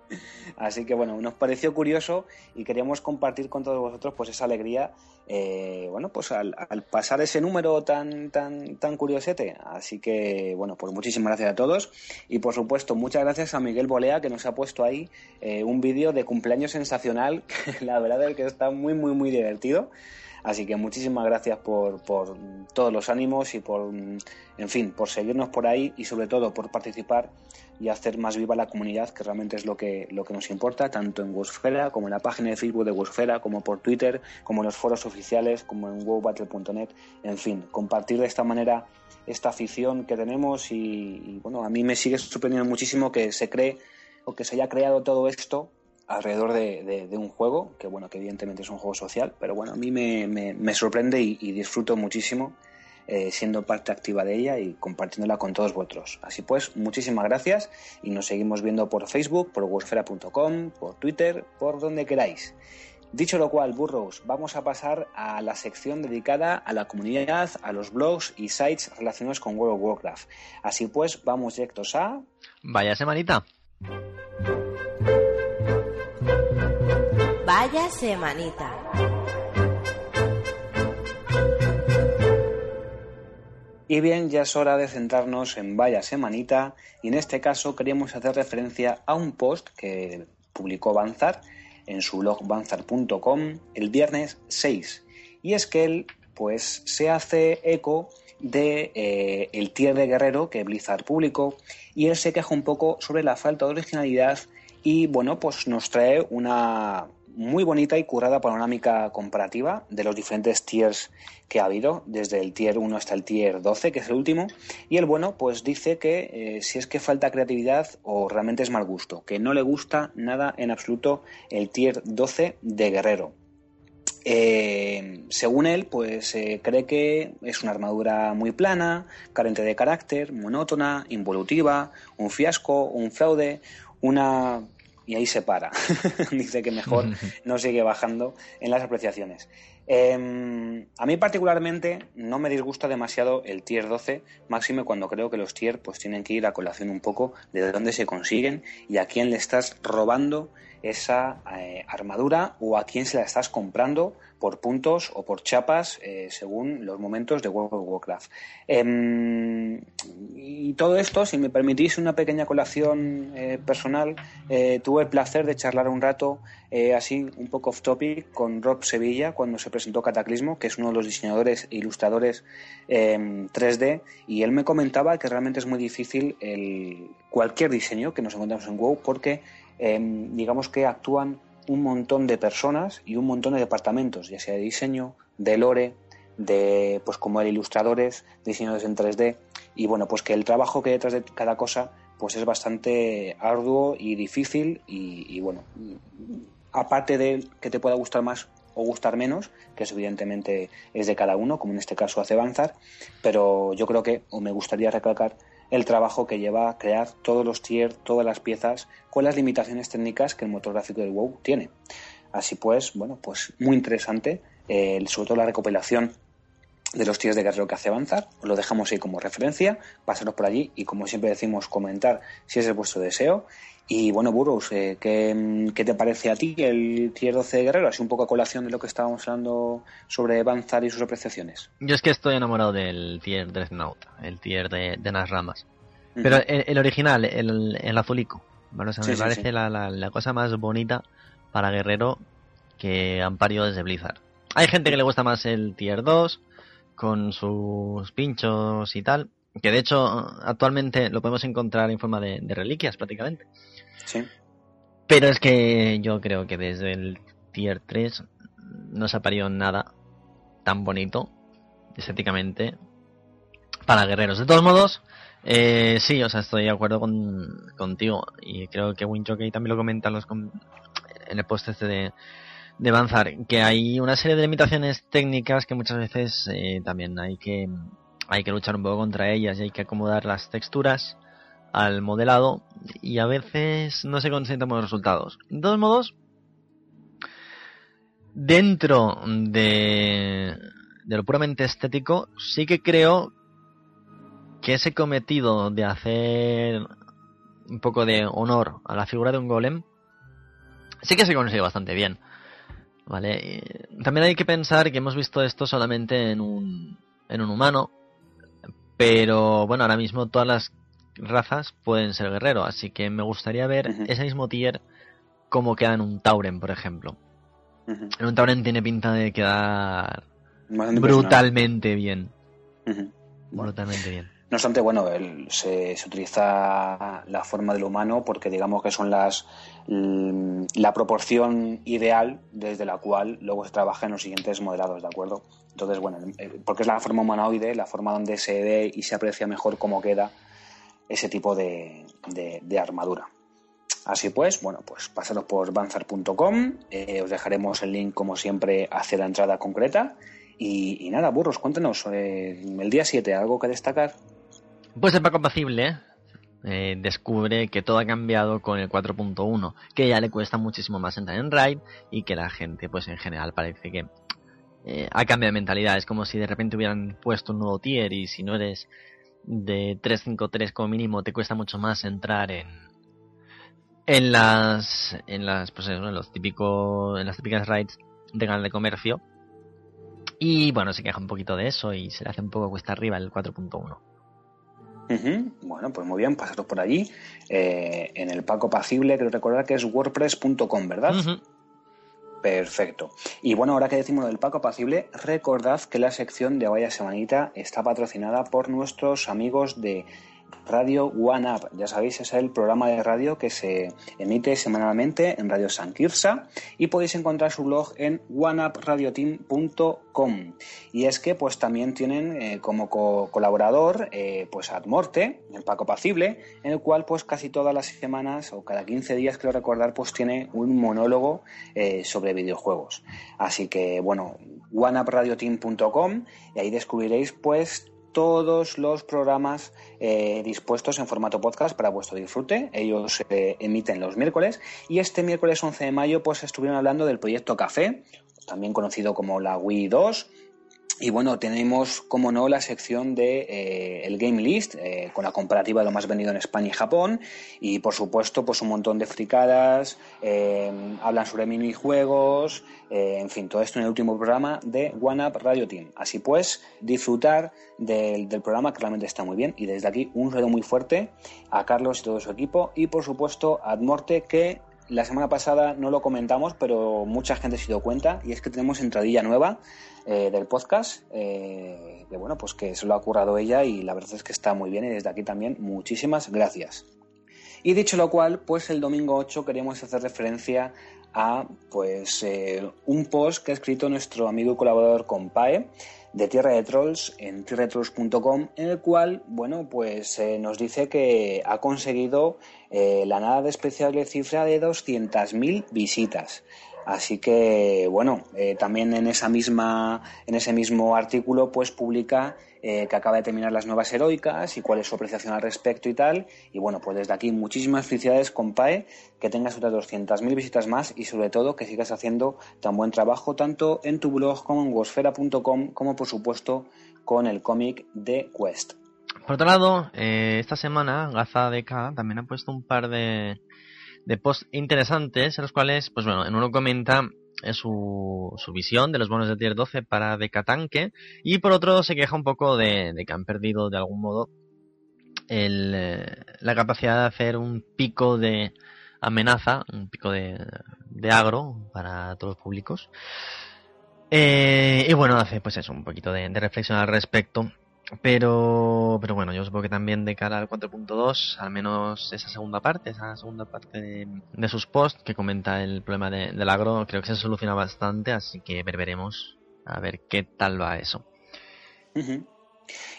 Así que bueno, nos pareció curioso y queríamos compartir con todos vosotros pues esa alegría, eh, bueno, pues al, pasar ese número tan, tan, tan curiosete. Así que bueno, pues muchísimas gracias a todos y por supuesto muchas gracias a Miguel Bolea que nos ha puesto ahí eh, un vídeo de cumpleaños sensacional, que la verdad es que está muy, muy, muy divertido. Así que muchísimas gracias por, por, todos los ánimos y por, en fin, por seguirnos por ahí y sobre todo por participar y hacer más viva la comunidad, que realmente es lo que, lo que nos importa, tanto en Wosfera como en la página de Facebook de Wosfera, como por Twitter, como en los foros oficiales, como en wowbattle.net, en fin, compartir de esta manera esta afición que tenemos y, bueno, a mí me sigue sorprendiendo muchísimo que se cree o que se haya creado todo esto alrededor de, un juego, que bueno, que evidentemente es un juego social, pero bueno, a mí me, me, sorprende y, y disfruto muchísimo eh, siendo parte activa de ella y compartiéndola con todos vosotros. Así pues, muchísimas gracias y nos seguimos viendo por Facebook, por wosfera.com, por Twitter, por donde queráis. Dicho lo cual, burros, vamos a pasar a la sección dedicada a la comunidad, a los blogs y sites relacionados con World of Warcraft. Así pues, vamos directos a... Vaya semanita. Vaya semanita. Y bien, ya es hora de centrarnos en Vaya Semanita y en este caso queríamos hacer referencia a un post que publicó Banzar en su blog banzar.com el viernes 6. Y es que él pues se hace eco de eh, el tier de guerrero que Blizzard publicó y él se queja un poco sobre la falta de originalidad y bueno pues nos trae una, muy bonita y curada panorámica comparativa de los diferentes tiers que ha habido, desde el tier 1 hasta el tier 12, que es el último. Y el bueno, pues dice que eh, si es que falta creatividad o realmente es mal gusto, que no le gusta nada en absoluto el tier 12 de Guerrero. Eh, según él, pues cree que es una armadura muy plana, carente de carácter, monótona, involutiva, un fiasco, un fraude, una y ahí se para. Dice que mejor no sigue bajando en las apreciaciones. Em, a mí particularmente no me disgusta demasiado el tier 12, máximo cuando creo que los tier pues tienen que ir a colación un poco de dónde se consiguen y a quién le estás robando esa eh, armadura o a quién se la estás comprando por puntos o por chapas eh, según los momentos de World of Warcraft. Em, y todo esto, si me permitís una pequeña colación eh, personal, tuve el placer de charlar un rato así un poco off topic con Rob Sevilla cuando se presentó Cataclismo, que es uno de los diseñadores e ilustradores 3D, em, y él me comentaba que realmente es muy difícil cualquier diseño que nos encontramos en WoW porque Em, digamos que actúan un montón de personas y un montón de departamentos, ya sea de diseño, de lore, de pues como el ilustradores, diseñadores en 3D y bueno, pues que el trabajo que hay detrás de cada cosa pues es bastante arduo y difícil y, bueno, aparte de que te pueda gustar más o gustar menos, que eso evidentemente es de cada uno, como en este caso hace avanzar, pero yo creo que, o me gustaría recalcar, el trabajo que lleva a crear todos los tiers, todas las piezas, con las limitaciones técnicas que el motor gráfico del WoW tiene. Así pues, bueno, pues muy interesante, eh, sobre todo la recopilación de los tiers de guerrero que hace avanzar. lo dejamos ahí como referencia, pasaros por allí y como siempre decimos, comentar si es vuestro deseo. Y bueno, Burros, eh, ¿qué, te parece a ti el tier 12 de guerrero? Así un poco a colación de lo que estábamos hablando sobre avanzar y sus apreciaciones. Yo es que estoy enamorado del tier Dreadnought, el tier de, de las ramas. Pero el, original, el, el azulico, bueno, me parece La, la, cosa más bonita para guerrero que han parido desde Blizzard. Hay gente que le gusta más el tier 2, con sus pinchos y tal, que de hecho actualmente lo podemos encontrar en forma de, reliquias prácticamente. Sí. Pero es que yo creo que desde el tier 3 no se ha parido nada tan bonito estéticamente para guerreros. De todos modos, eh, sí, o sea, estoy de acuerdo con, contigo y creo que Winchockey también lo comenta en, los, en el post este de, de avanzar, que hay una serie de limitaciones técnicas que muchas veces eh, también hay que hay que luchar un poco contra ellas y hay que acomodar las texturas al modelado y a veces no se consiguen buenos resultados. De todos modos, dentro de, de lo puramente estético, sí que creo que ese cometido de hacer un poco de honor a la figura de un golem sí que se consigue bastante bien. ¿Vale? También hay que pensar que hemos visto esto solamente en un, en un humano, pero bueno, ahora mismo todas las razas pueden ser guerrero, así que me gustaría ver ese mismo tier como queda en un Tauren, por ejemplo. En un Tauren tiene pinta de quedar brutalmente bien. Brutalmente bien. No obstante, bueno, se, utiliza la forma del humano porque digamos que son las la proporción ideal desde la cual luego se trabaja en los siguientes modelados, ¿de acuerdo? Entonces, bueno, eh, porque es la forma humanoide, la forma donde se ve y se aprecia mejor cómo queda ese tipo de, armadura. Así pues, bueno, pues pasaros por banzar.com, eh, os dejaremos el link como siempre hacia la entrada concreta y, nada, burros, cuéntenos, eh, el día 7, ¿algo que destacar? Pues el Paco Apacible eh, descubre que todo ha cambiado con el 4.1, que ya le cuesta muchísimo más entrar en Raid y que la gente, pues en general, parece que eh, ha cambiado de mentalidad. Es como si de repente hubieran puesto un nuevo tier y si no eres de 353 como mínimo, te cuesta mucho más entrar en en las en las pues en los típicos en las típicas raids de canal de comercio y bueno se queja un poquito de eso y se le hace un poco cuesta arriba el 4.1 bueno, pues muy bien, pasaros por allí. Eh, en el Paco Pacible, creo recordar que es wordpress.com, ¿verdad? Perfecto. Y bueno, ahora que decimos del Paco Pacible, recordad que la sección de Vaya Semanita está patrocinada por nuestros amigos de Radio One Up. Ya sabéis, es el programa de radio que se emite semanalmente en Radio San Quirsa y podéis encontrar su blog en oneupradioteam.com. Y es que pues también tienen eh, como colaborador eh, pues Admorte, el Paco Pacible, en el cual pues casi todas las semanas o cada 15 días creo recordar pues tiene un monólogo eh, sobre videojuegos. Así que bueno, oneupradioteam.com y ahí descubriréis pues todos los programas eh, dispuestos en formato podcast para vuestro disfrute. Ellos se eh, emiten los miércoles y este miércoles 11 de mayo pues estuvieron hablando del proyecto Café, también conocido como la Wii 2 y bueno, tenemos, como no, la sección de eh, el Game List, eh, con la comparativa de lo más vendido en España y Japón. Y por supuesto, pues un montón de fricadas, eh, hablan sobre minijuegos, en fin, todo esto en el último programa de One Up Radio Team. Así pues, disfrutar del, del, programa que realmente está muy bien. Y desde aquí, un saludo muy fuerte a Carlos y todo su equipo. Y por supuesto, a Admorte, que la semana pasada no lo comentamos, pero mucha gente se dio cuenta, y es que tenemos entradilla nueva eh, del podcast, eh, que bueno, pues que se lo ha currado ella y la verdad es que está muy bien y desde aquí también muchísimas gracias. Y dicho lo cual, pues el domingo 8 queremos hacer referencia a pues eh, un post que ha escrito nuestro amigo y colaborador Compae de Tierra de Trolls en tierradetrolls.com en el cual, bueno, pues nos dice que ha conseguido la nada despreciable cifra de 200.000 visitas. Así que, bueno, eh, también en, esa misma, en ese mismo artículo, pues publica eh, que acaba de terminar las nuevas heroicas y cuál es su apreciación al respecto y tal. Y bueno, pues desde aquí muchísimas felicidades, compae, que tengas otras 200.000 visitas más y sobre todo que sigas haciendo tan buen trabajo tanto en tu blog como en wosfera.com como por supuesto con el cómic de Quest. Por otro lado, eh, esta semana Gaza DK también ha puesto un par de de posts interesantes en los cuales, pues bueno, en uno comenta eh, su, su visión de los bonos de tier 12 para Decatanque y por otro se queja un poco de, que han perdido de algún modo el, eh, la capacidad de hacer un pico de amenaza, un pico de, de agro para todos los públicos. Eh, y bueno, hace pues eso, un poquito de, de reflexión al respecto pero, pero bueno, yo supongo que también de cara al 4.2, al menos esa segunda parte, esa segunda parte de, sus posts que comenta el problema del agro, creo que se soluciona bastante, así que veremos a ver qué tal va eso.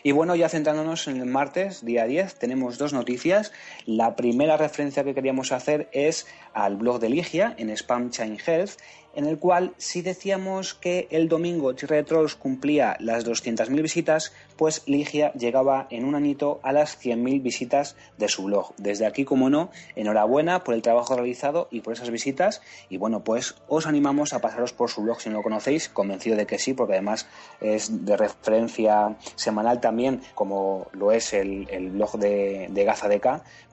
Y bueno, ya centrándonos en el martes, día 10, tenemos dos noticias. La primera referencia que queríamos hacer es al blog de Ligia en Spam Chain Health, en el cual si decíamos que el domingo Tierra Trolls cumplía las 200.000 visitas, pues Ligia llegaba en un añito a las 100.000 visitas de su blog. Desde aquí, como no, enhorabuena por el trabajo realizado y por esas visitas. Y bueno, pues os animamos a pasaros por su blog si no lo conocéis, convencido de que sí, porque además es de referencia semanal también, como lo es el, blog de, de Gaza de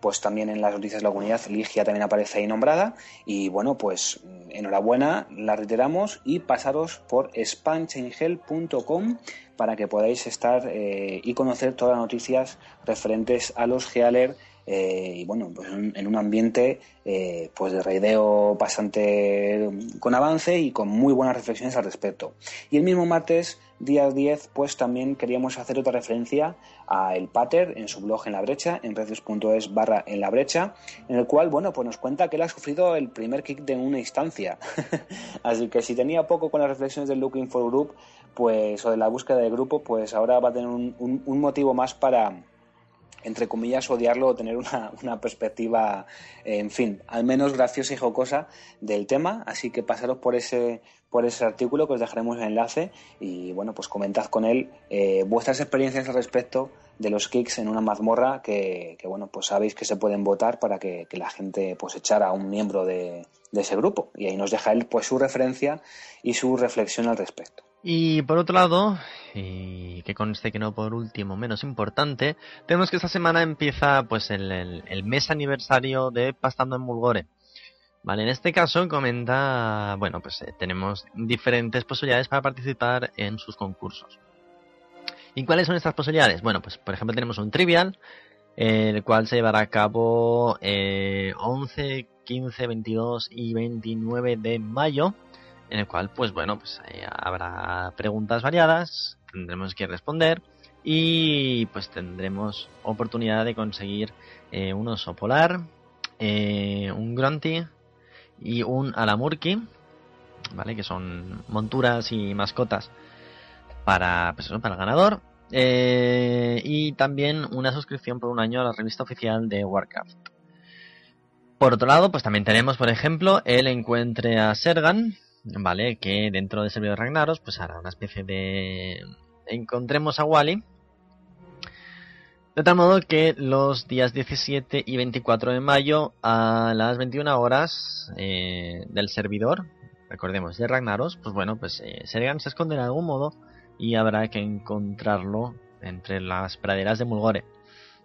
pues también en las noticias de la comunidad Ligia también aparece ahí nombrada. Y bueno, pues enhorabuena, la reiteramos y pasaros por spanchaingel.com para que podáis estar eh, y conocer todas las noticias referentes a los Gealer eh, y bueno, pues en, un ambiente eh, pues de raideo bastante con avance y con muy buenas reflexiones al respecto. Y el mismo martes, día 10, pues también queríamos hacer otra referencia a El Pater en su blog En la Brecha, en redes.es barra En la Brecha, en el cual, bueno, pues nos cuenta que él ha sufrido el primer kick de una instancia. Así que si tenía poco con las reflexiones del Looking for Group, pues, o de la búsqueda de grupo, pues ahora va a tener un motivo más para entre comillas, odiarlo o tener una, una, perspectiva, en fin, al menos graciosa y jocosa del tema. Así que pasaros por ese, por ese artículo que os dejaremos el enlace y, bueno, pues comentad con él eh, vuestras experiencias al respecto de los kicks en una mazmorra que, bueno, pues sabéis que se pueden votar para que, que la gente pues echara a un miembro de, de ese grupo. Y ahí nos deja él pues su referencia y su reflexión al respecto. Y por otro lado, y que conste que no por último menos importante, tenemos que esta semana empieza pues el, mes aniversario de Pastando en Mulgore. Vale, en este caso comenta, bueno, pues eh, tenemos diferentes posibilidades para participar en sus concursos. ¿Y cuáles son estas posibilidades? Bueno, pues por ejemplo tenemos un trivial, el cual se llevará a cabo eh, 11, 15, 22 y 29 de mayo en el cual, pues bueno, pues eh, habrá preguntas variadas, tendremos que responder y pues tendremos oportunidad de conseguir eh, un oso polar, eh, un grunty y un alamurki, ¿vale? Que son monturas y mascotas para, pues para el ganador. y también una suscripción por un año a la revista oficial de Warcraft. Por otro lado, pues también tenemos, por ejemplo, el encuentre a Sergan, ¿vale? Que dentro del servidor Ragnaros, pues hará una especie de... Encontremos a Wally. De tal modo que los días 17 y 24 de mayo a las 21 horas eh, del servidor, recordemos, de Ragnaros, pues bueno, pues eh, Sergan se esconde de algún modo y habrá que encontrarlo entre las praderas de Mulgore.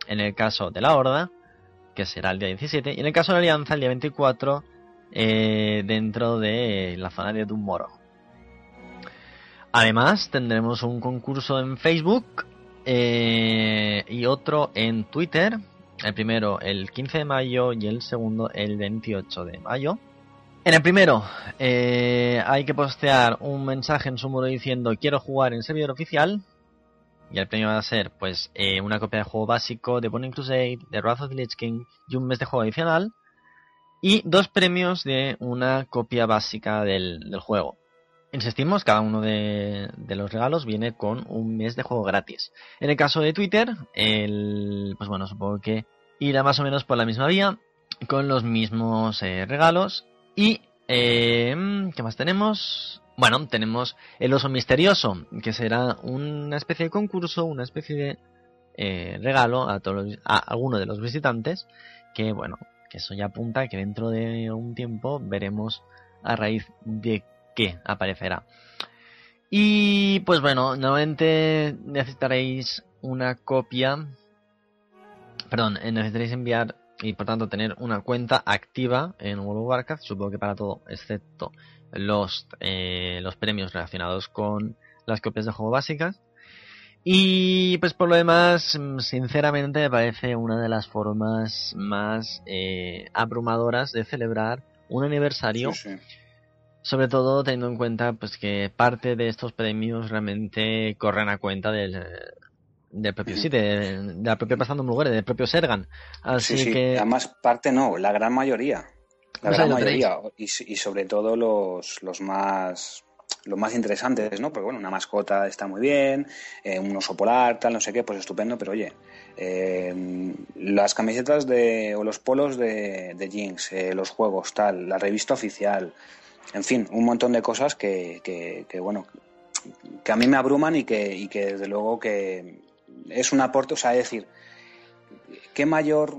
En el caso de la Horda, que será el día 17, y en el caso de la Alianza, el día 24, eh, dentro de la zona de Dummoro. Además, tendremos un concurso en Facebook eh, y otro en Twitter. El primero el 15 de mayo y el segundo el 28 de mayo. En el primero eh, hay que postear un mensaje en su muro diciendo quiero jugar en servidor oficial. Y el premio va a ser pues una copia de juego básico de Burning Crusade, de Wrath of the Lich King y un mes de juego adicional y dos premios de una copia básica del, juego. Insistimos, cada uno de, los regalos viene con un mes de juego gratis. En el caso de Twitter, el, pues bueno, supongo que irá más o menos por la misma vía, con los mismos eh, regalos. Y, eh, ¿qué más tenemos? Bueno, tenemos el oso misterioso, que será una especie de concurso, una especie de eh, regalo a, todos a alguno de los visitantes, que bueno, que eso ya apunta que dentro de un tiempo veremos a raíz de qué aparecerá. Y pues bueno, nuevamente necesitaréis una copia, perdón, eh, necesitaréis enviar y por tanto tener una cuenta activa en World of Warcraft, supongo que para todo, excepto los, eh, los premios relacionados con las copias de juego básicas. Y pues por lo demás, mm, sinceramente me parece una de las formas más eh, abrumadoras de celebrar un aniversario. Sobre todo teniendo en cuenta pues que parte de estos premios realmente corren a cuenta del, del propio sí, de, la propia Pasando Mujeres, del propio Sergan. Así que además parte no, la gran mayoría. La gran mayoría. Y, y, sobre todo los, los más lo más interesantes, ¿no? Porque bueno, una mascota está muy bien, eh, un oso polar, tal, no sé qué, pues estupendo, pero oye, eh, las camisetas de, o los polos de, de Jinx, eh, los juegos, tal, la revista oficial, en fin, un montón de cosas que, que, bueno, que a mí me abruman y que, y que desde luego que es un aporte, o sea, es decir, qué mayor,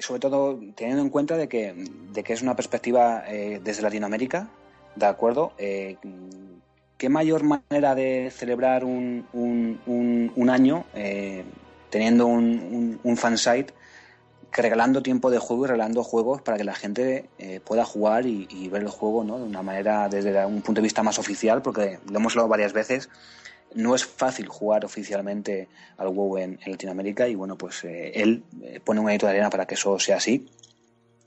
sobre todo teniendo en cuenta de que, de que es una perspectiva eh, desde Latinoamérica, ¿de acuerdo? Eh, ¿Qué mayor manera de celebrar un, un, un, año eh, teniendo un, un, fansite que regalando tiempo de juego y regalando juegos para que la gente pueda jugar y, ver el juego ¿no? de una manera desde un punto de vista más oficial, porque lo hemos hablado varias veces, no es fácil jugar oficialmente al WoW en, Latinoamérica y bueno, pues eh, él eh, pone un granito de arena para que eso sea así.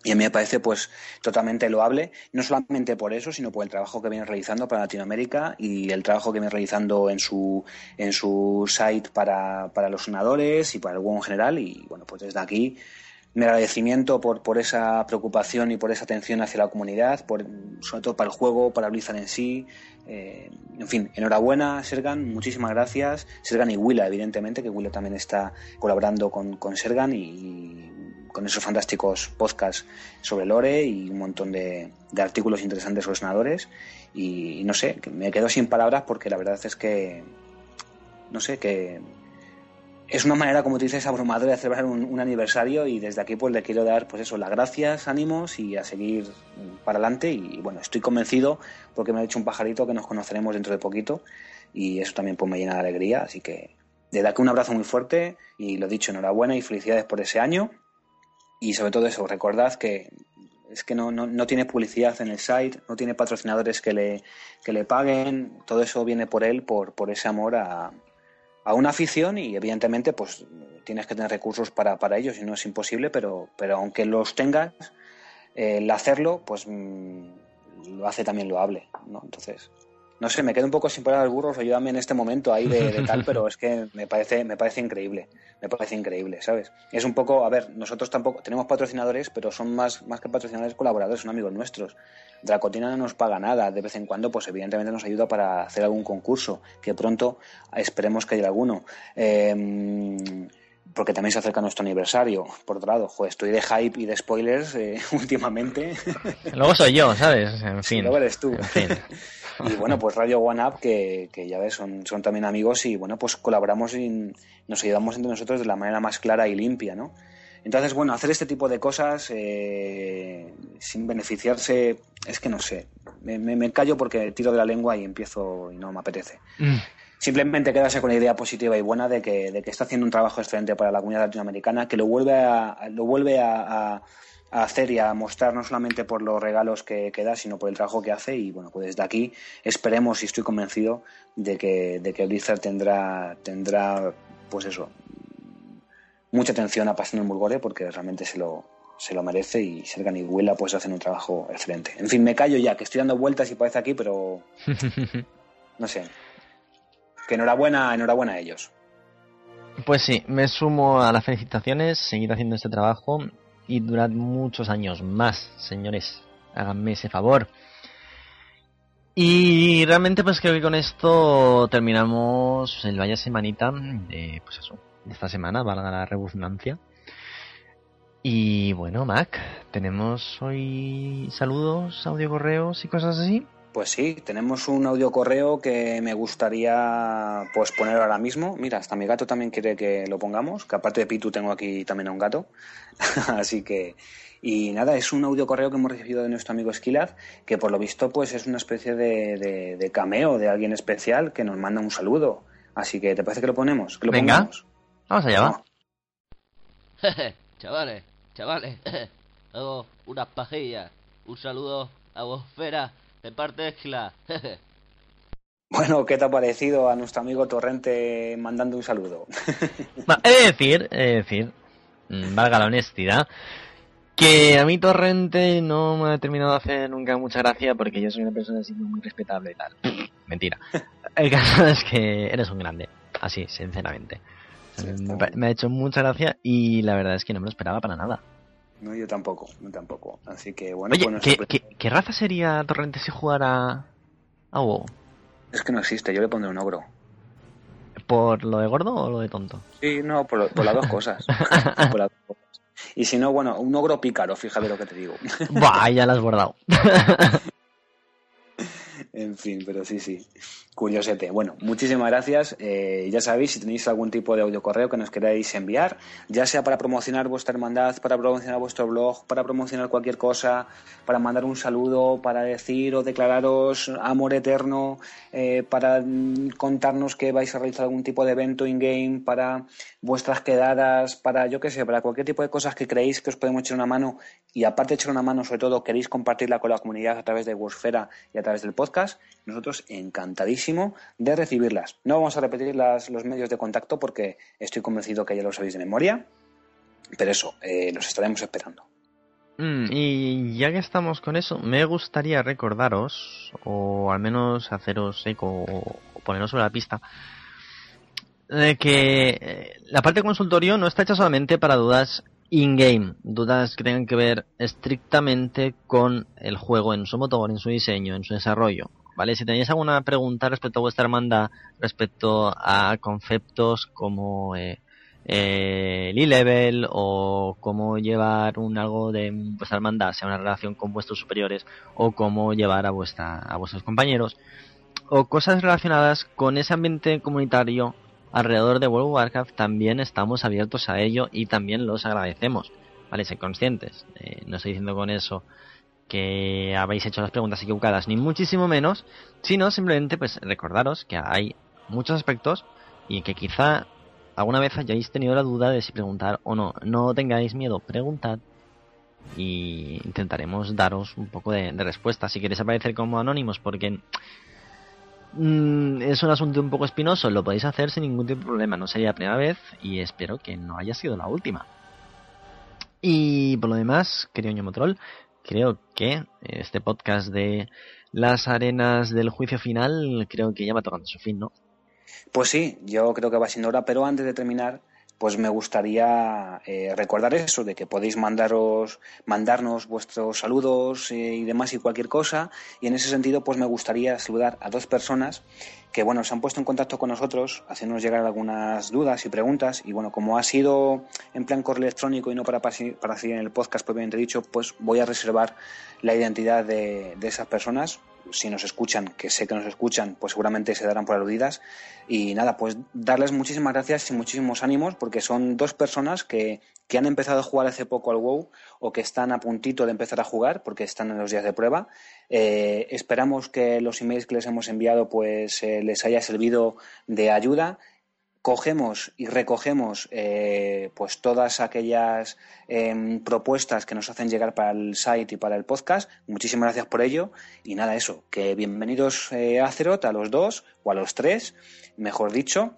Y a mí me parece pues totalmente loable, no solamente por eso, sino por el trabajo que viene realizando para Latinoamérica y el trabajo que viene realizando en su, en su site para, para los sonadores y para el WoW en general. Y bueno, pues desde aquí mi agradecimiento por, por esa preocupación y por esa atención hacia la comunidad, por, sobre todo para el juego, para Blizzard en sí. Eh, en fin, enhorabuena, Sergan, muchísimas gracias. Sergan y Willa, evidentemente, que Willa también está colaborando con, con Sergan y, con esos fantásticos podcasts sobre Lore y un montón de, de artículos interesantes sobre senadores. Y, y no sé, me quedo sin palabras porque la verdad es que, no sé, que es una manera, como tú dices, abrumadora de celebrar un, aniversario y desde aquí pues le quiero dar pues eso, las gracias, ánimos y a seguir para adelante. Y bueno, estoy convencido porque me ha dicho un pajarito que nos conoceremos dentro de poquito y eso también pues me llena de alegría, así que desde aquí un abrazo muy fuerte y lo dicho, enhorabuena y felicidades por ese año y sobre todo eso, recordad que es que no, no, no tiene publicidad en el site, no tiene patrocinadores que le, que le paguen, todo eso viene por él, por, por ese amor a, a una afición y evidentemente pues tienes que tener recursos para, para ellos y no es imposible, pero, pero aunque los tengas, el hacerlo pues mm, lo hace también loable, ¿no? Entonces, no sé, me quedo un poco sin palabras burros, ayúdame en este momento ahí de, tal, pero es que me parece, me parece increíble, me parece increíble, ¿sabes? Es un poco, a ver, nosotros tampoco tenemos patrocinadores, pero son más, más que patrocinadores colaboradores, son amigos nuestros. Dracotina no nos paga nada, de vez en cuando, pues evidentemente nos ayuda para hacer algún concurso, que pronto esperemos que haya alguno. Em, porque también se acerca nuestro aniversario. Por otro lado, joder, estoy de hype y de spoilers eh, últimamente. Luego soy yo, ¿sabes? En fin. luego eres tú. y bueno, pues Radio One Up, que, que ya ves, son, son también amigos y bueno, pues colaboramos y nos ayudamos entre nosotros de la manera más clara y limpia, ¿no? Entonces, bueno, hacer este tipo de cosas eh, sin beneficiarse, es que no sé. Me, me, callo porque tiro de la lengua y empiezo y no me apetece. Mm. Simplemente quedarse con la idea positiva y buena de que, de que está haciendo un trabajo excelente para la comunidad latinoamericana, que lo vuelve a, lo vuelve a, a, hacer y a mostrar no solamente por los regalos que, que, da, sino por el trabajo que hace. Y bueno, pues desde aquí esperemos y estoy convencido de que, de que Blizzard tendrá, tendrá pues eso, mucha atención a Pasión en Bulgore porque realmente se lo, se lo merece y Sergan y Huela pues hacen un trabajo excelente. En fin, me callo ya, que estoy dando vueltas y parece aquí, pero no sé. Que enhorabuena, enhorabuena a ellos. Pues sí, me sumo a las felicitaciones, seguir haciendo este trabajo y durad muchos años más, señores. Háganme ese favor. Y realmente pues creo que con esto terminamos el vaya semanita de pues eso, esta semana, valga la redundancia. Y bueno, Mac, tenemos hoy saludos, audio correos y cosas así. Pues sí, tenemos un audio correo que me gustaría pues poner ahora mismo. Mira, hasta mi gato también quiere que lo pongamos, que aparte de Pitu tengo aquí también a un gato. Así que y nada, es un audio correo que hemos recibido de nuestro amigo Esquilaz, que por lo visto pues es una especie de, de, cameo de alguien especial que nos manda un saludo. Así que, ¿te parece que lo ponemos? Que lo Venga. Pongamos? Vamos allá, va. chavales, chavales, hago unas pajillas. Un saludo a Bosfera de parte de Esquila. Bueno, ¿qué te ha parecido a nuestro amigo Torrente mandando un saludo? he de decir, he de decir, mm, valga la honestidad, que a mí Torrente no me ha terminado de hacer nunca mucha gracia porque yo soy una persona así muy respetable y tal. Mentira. El caso es que eres un grande, así, sinceramente me, ha hecho mucha gracia y la verdad es que no me lo esperaba para nada. No, yo tampoco, yo tampoco. Así que bueno. Oye, pues ¿qué, raza sería Torrente si jugara a WoW? Es que no existe, yo le pondré un ogro. ¿Por lo de gordo o lo de tonto? Sí, no, por, las dos cosas. Y si no, bueno, un ogro pícaro, fíjate lo que te digo. Buah, ya lo has bordado. En fin, pero sí, sí. Curiosete. Bueno, muchísimas gracias. Eh, ya sabéis, si tenéis algún tipo de audio correo que nos queráis enviar, ya sea para promocionar vuestra hermandad, para promocionar vuestro blog, para promocionar cualquier cosa, para mandar un saludo, para decir o declararos amor eterno, eh, para mm, contarnos que vais a realizar algún tipo de evento in-game, para vuestras quedadas, para yo qué sé, para cualquier tipo de cosas que creéis que os podemos echar una mano y aparte echar una mano, sobre todo queréis compartirla con la comunidad a través de Wordfera y a través del podcast, nosotros encantadísimos de recibirlas. No vamos a repetir las, los medios de contacto porque estoy convencido que ya lo sabéis de memoria, pero eso, eh, los estaremos esperando. Mm, y ya que estamos con eso, me gustaría recordaros, o al menos haceros eco o poneros sobre la pista, de que eh, la parte de consultorio no está hecha solamente para dudas in-game, dudas que tengan que ver estrictamente con el juego en su motor, en su diseño, en su desarrollo. ¿vale? Si tenéis alguna pregunta respecto a vuestra hermandad, respecto a conceptos como eh, eh, level o cómo llevar un algo de vuestra hermandad, sea una relación con vuestros superiores o cómo llevar a vuestra a vuestros compañeros o cosas relacionadas con ese ambiente comunitario alrededor de World of Warcraft también estamos abiertos a ello y también los agradecemos vale ser conscientes eh, no estoy diciendo con eso que habéis hecho las preguntas equivocadas, ni muchísimo menos, sino simplemente pues recordaros que hay muchos aspectos y que quizá alguna vez hayáis tenido la duda de si preguntar o no. No tengáis miedo, preguntad y intentaremos daros un poco de, respuesta. Si queréis aparecer como anónimos, porque mm, es un asunto un poco espinoso, lo podéis hacer sin ningún tipo de problema. No sería la primera vez y espero que no haya sido la última. Y por lo demás, querido Ñomotrol, creo que este podcast de las arenas del juicio final creo que ya va tocando su fin, ¿no? Pues sí, yo creo que va siendo hora, pero antes de terminar, pues me gustaría eh, recordar eso, de que podéis mandaros, mandarnos vuestros saludos eh, y demás y cualquier cosa. Y en ese sentido, pues me gustaría saludar a dos personas que, bueno, se han puesto en contacto con nosotros, haciéndonos llegar algunas dudas y preguntas. Y bueno, como ha sido en plan correo electrónico y no para, seguir en el podcast propiamente dicho, pues voy a reservar la identidad de, de esas personas si nos escuchan, que sé que nos escuchan, pues seguramente se darán por aludidas. Y nada, pues darles muchísimas gracias y muchísimos ánimos, porque son dos personas que, que han empezado a jugar hace poco al WoW o que están a puntito de empezar a jugar, porque están en los días de prueba. Eh, esperamos que los emails que les hemos enviado pues eh, les haya servido de ayuda cogemos y recogemos eh, pues todas aquellas em, propuestas que nos hacen llegar para el site y para el podcast. Muchísimas gracias por ello. Y nada, eso, que bienvenidos a Cerot, a los dos o a los tres, mejor dicho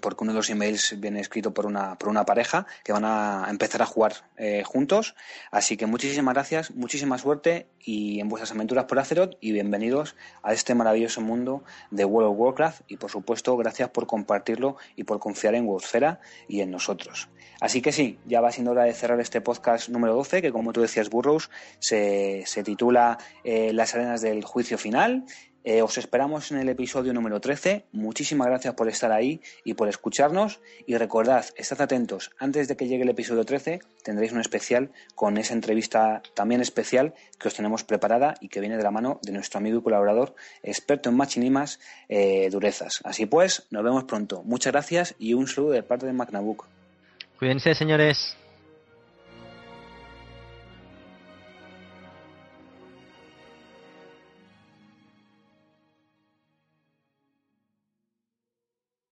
porque uno de los emails viene escrito por una, por una pareja que van a empezar a jugar eh, juntos. Así que muchísimas gracias, muchísima suerte y en vuestras aventuras por Azeroth y bienvenidos a este maravilloso mundo de World of Warcraft y por supuesto gracias por compartirlo y por confiar en Worldfera y en nosotros. Así que sí, ya va siendo hora de cerrar este podcast número 12 que como tú decías Burrows se, se titula eh, Las arenas del juicio final eh, os esperamos en el episodio número 13. Muchísimas gracias por estar ahí y por escucharnos. Y recordad, estad atentos, antes de que llegue el episodio 13 tendréis un especial con esa entrevista también especial que os tenemos preparada y que viene de la mano de nuestro amigo y colaborador, experto en machinimas, eh, durezas. Así pues, nos vemos pronto. Muchas gracias y un saludo de parte de Magnabook. Cuídense, señores.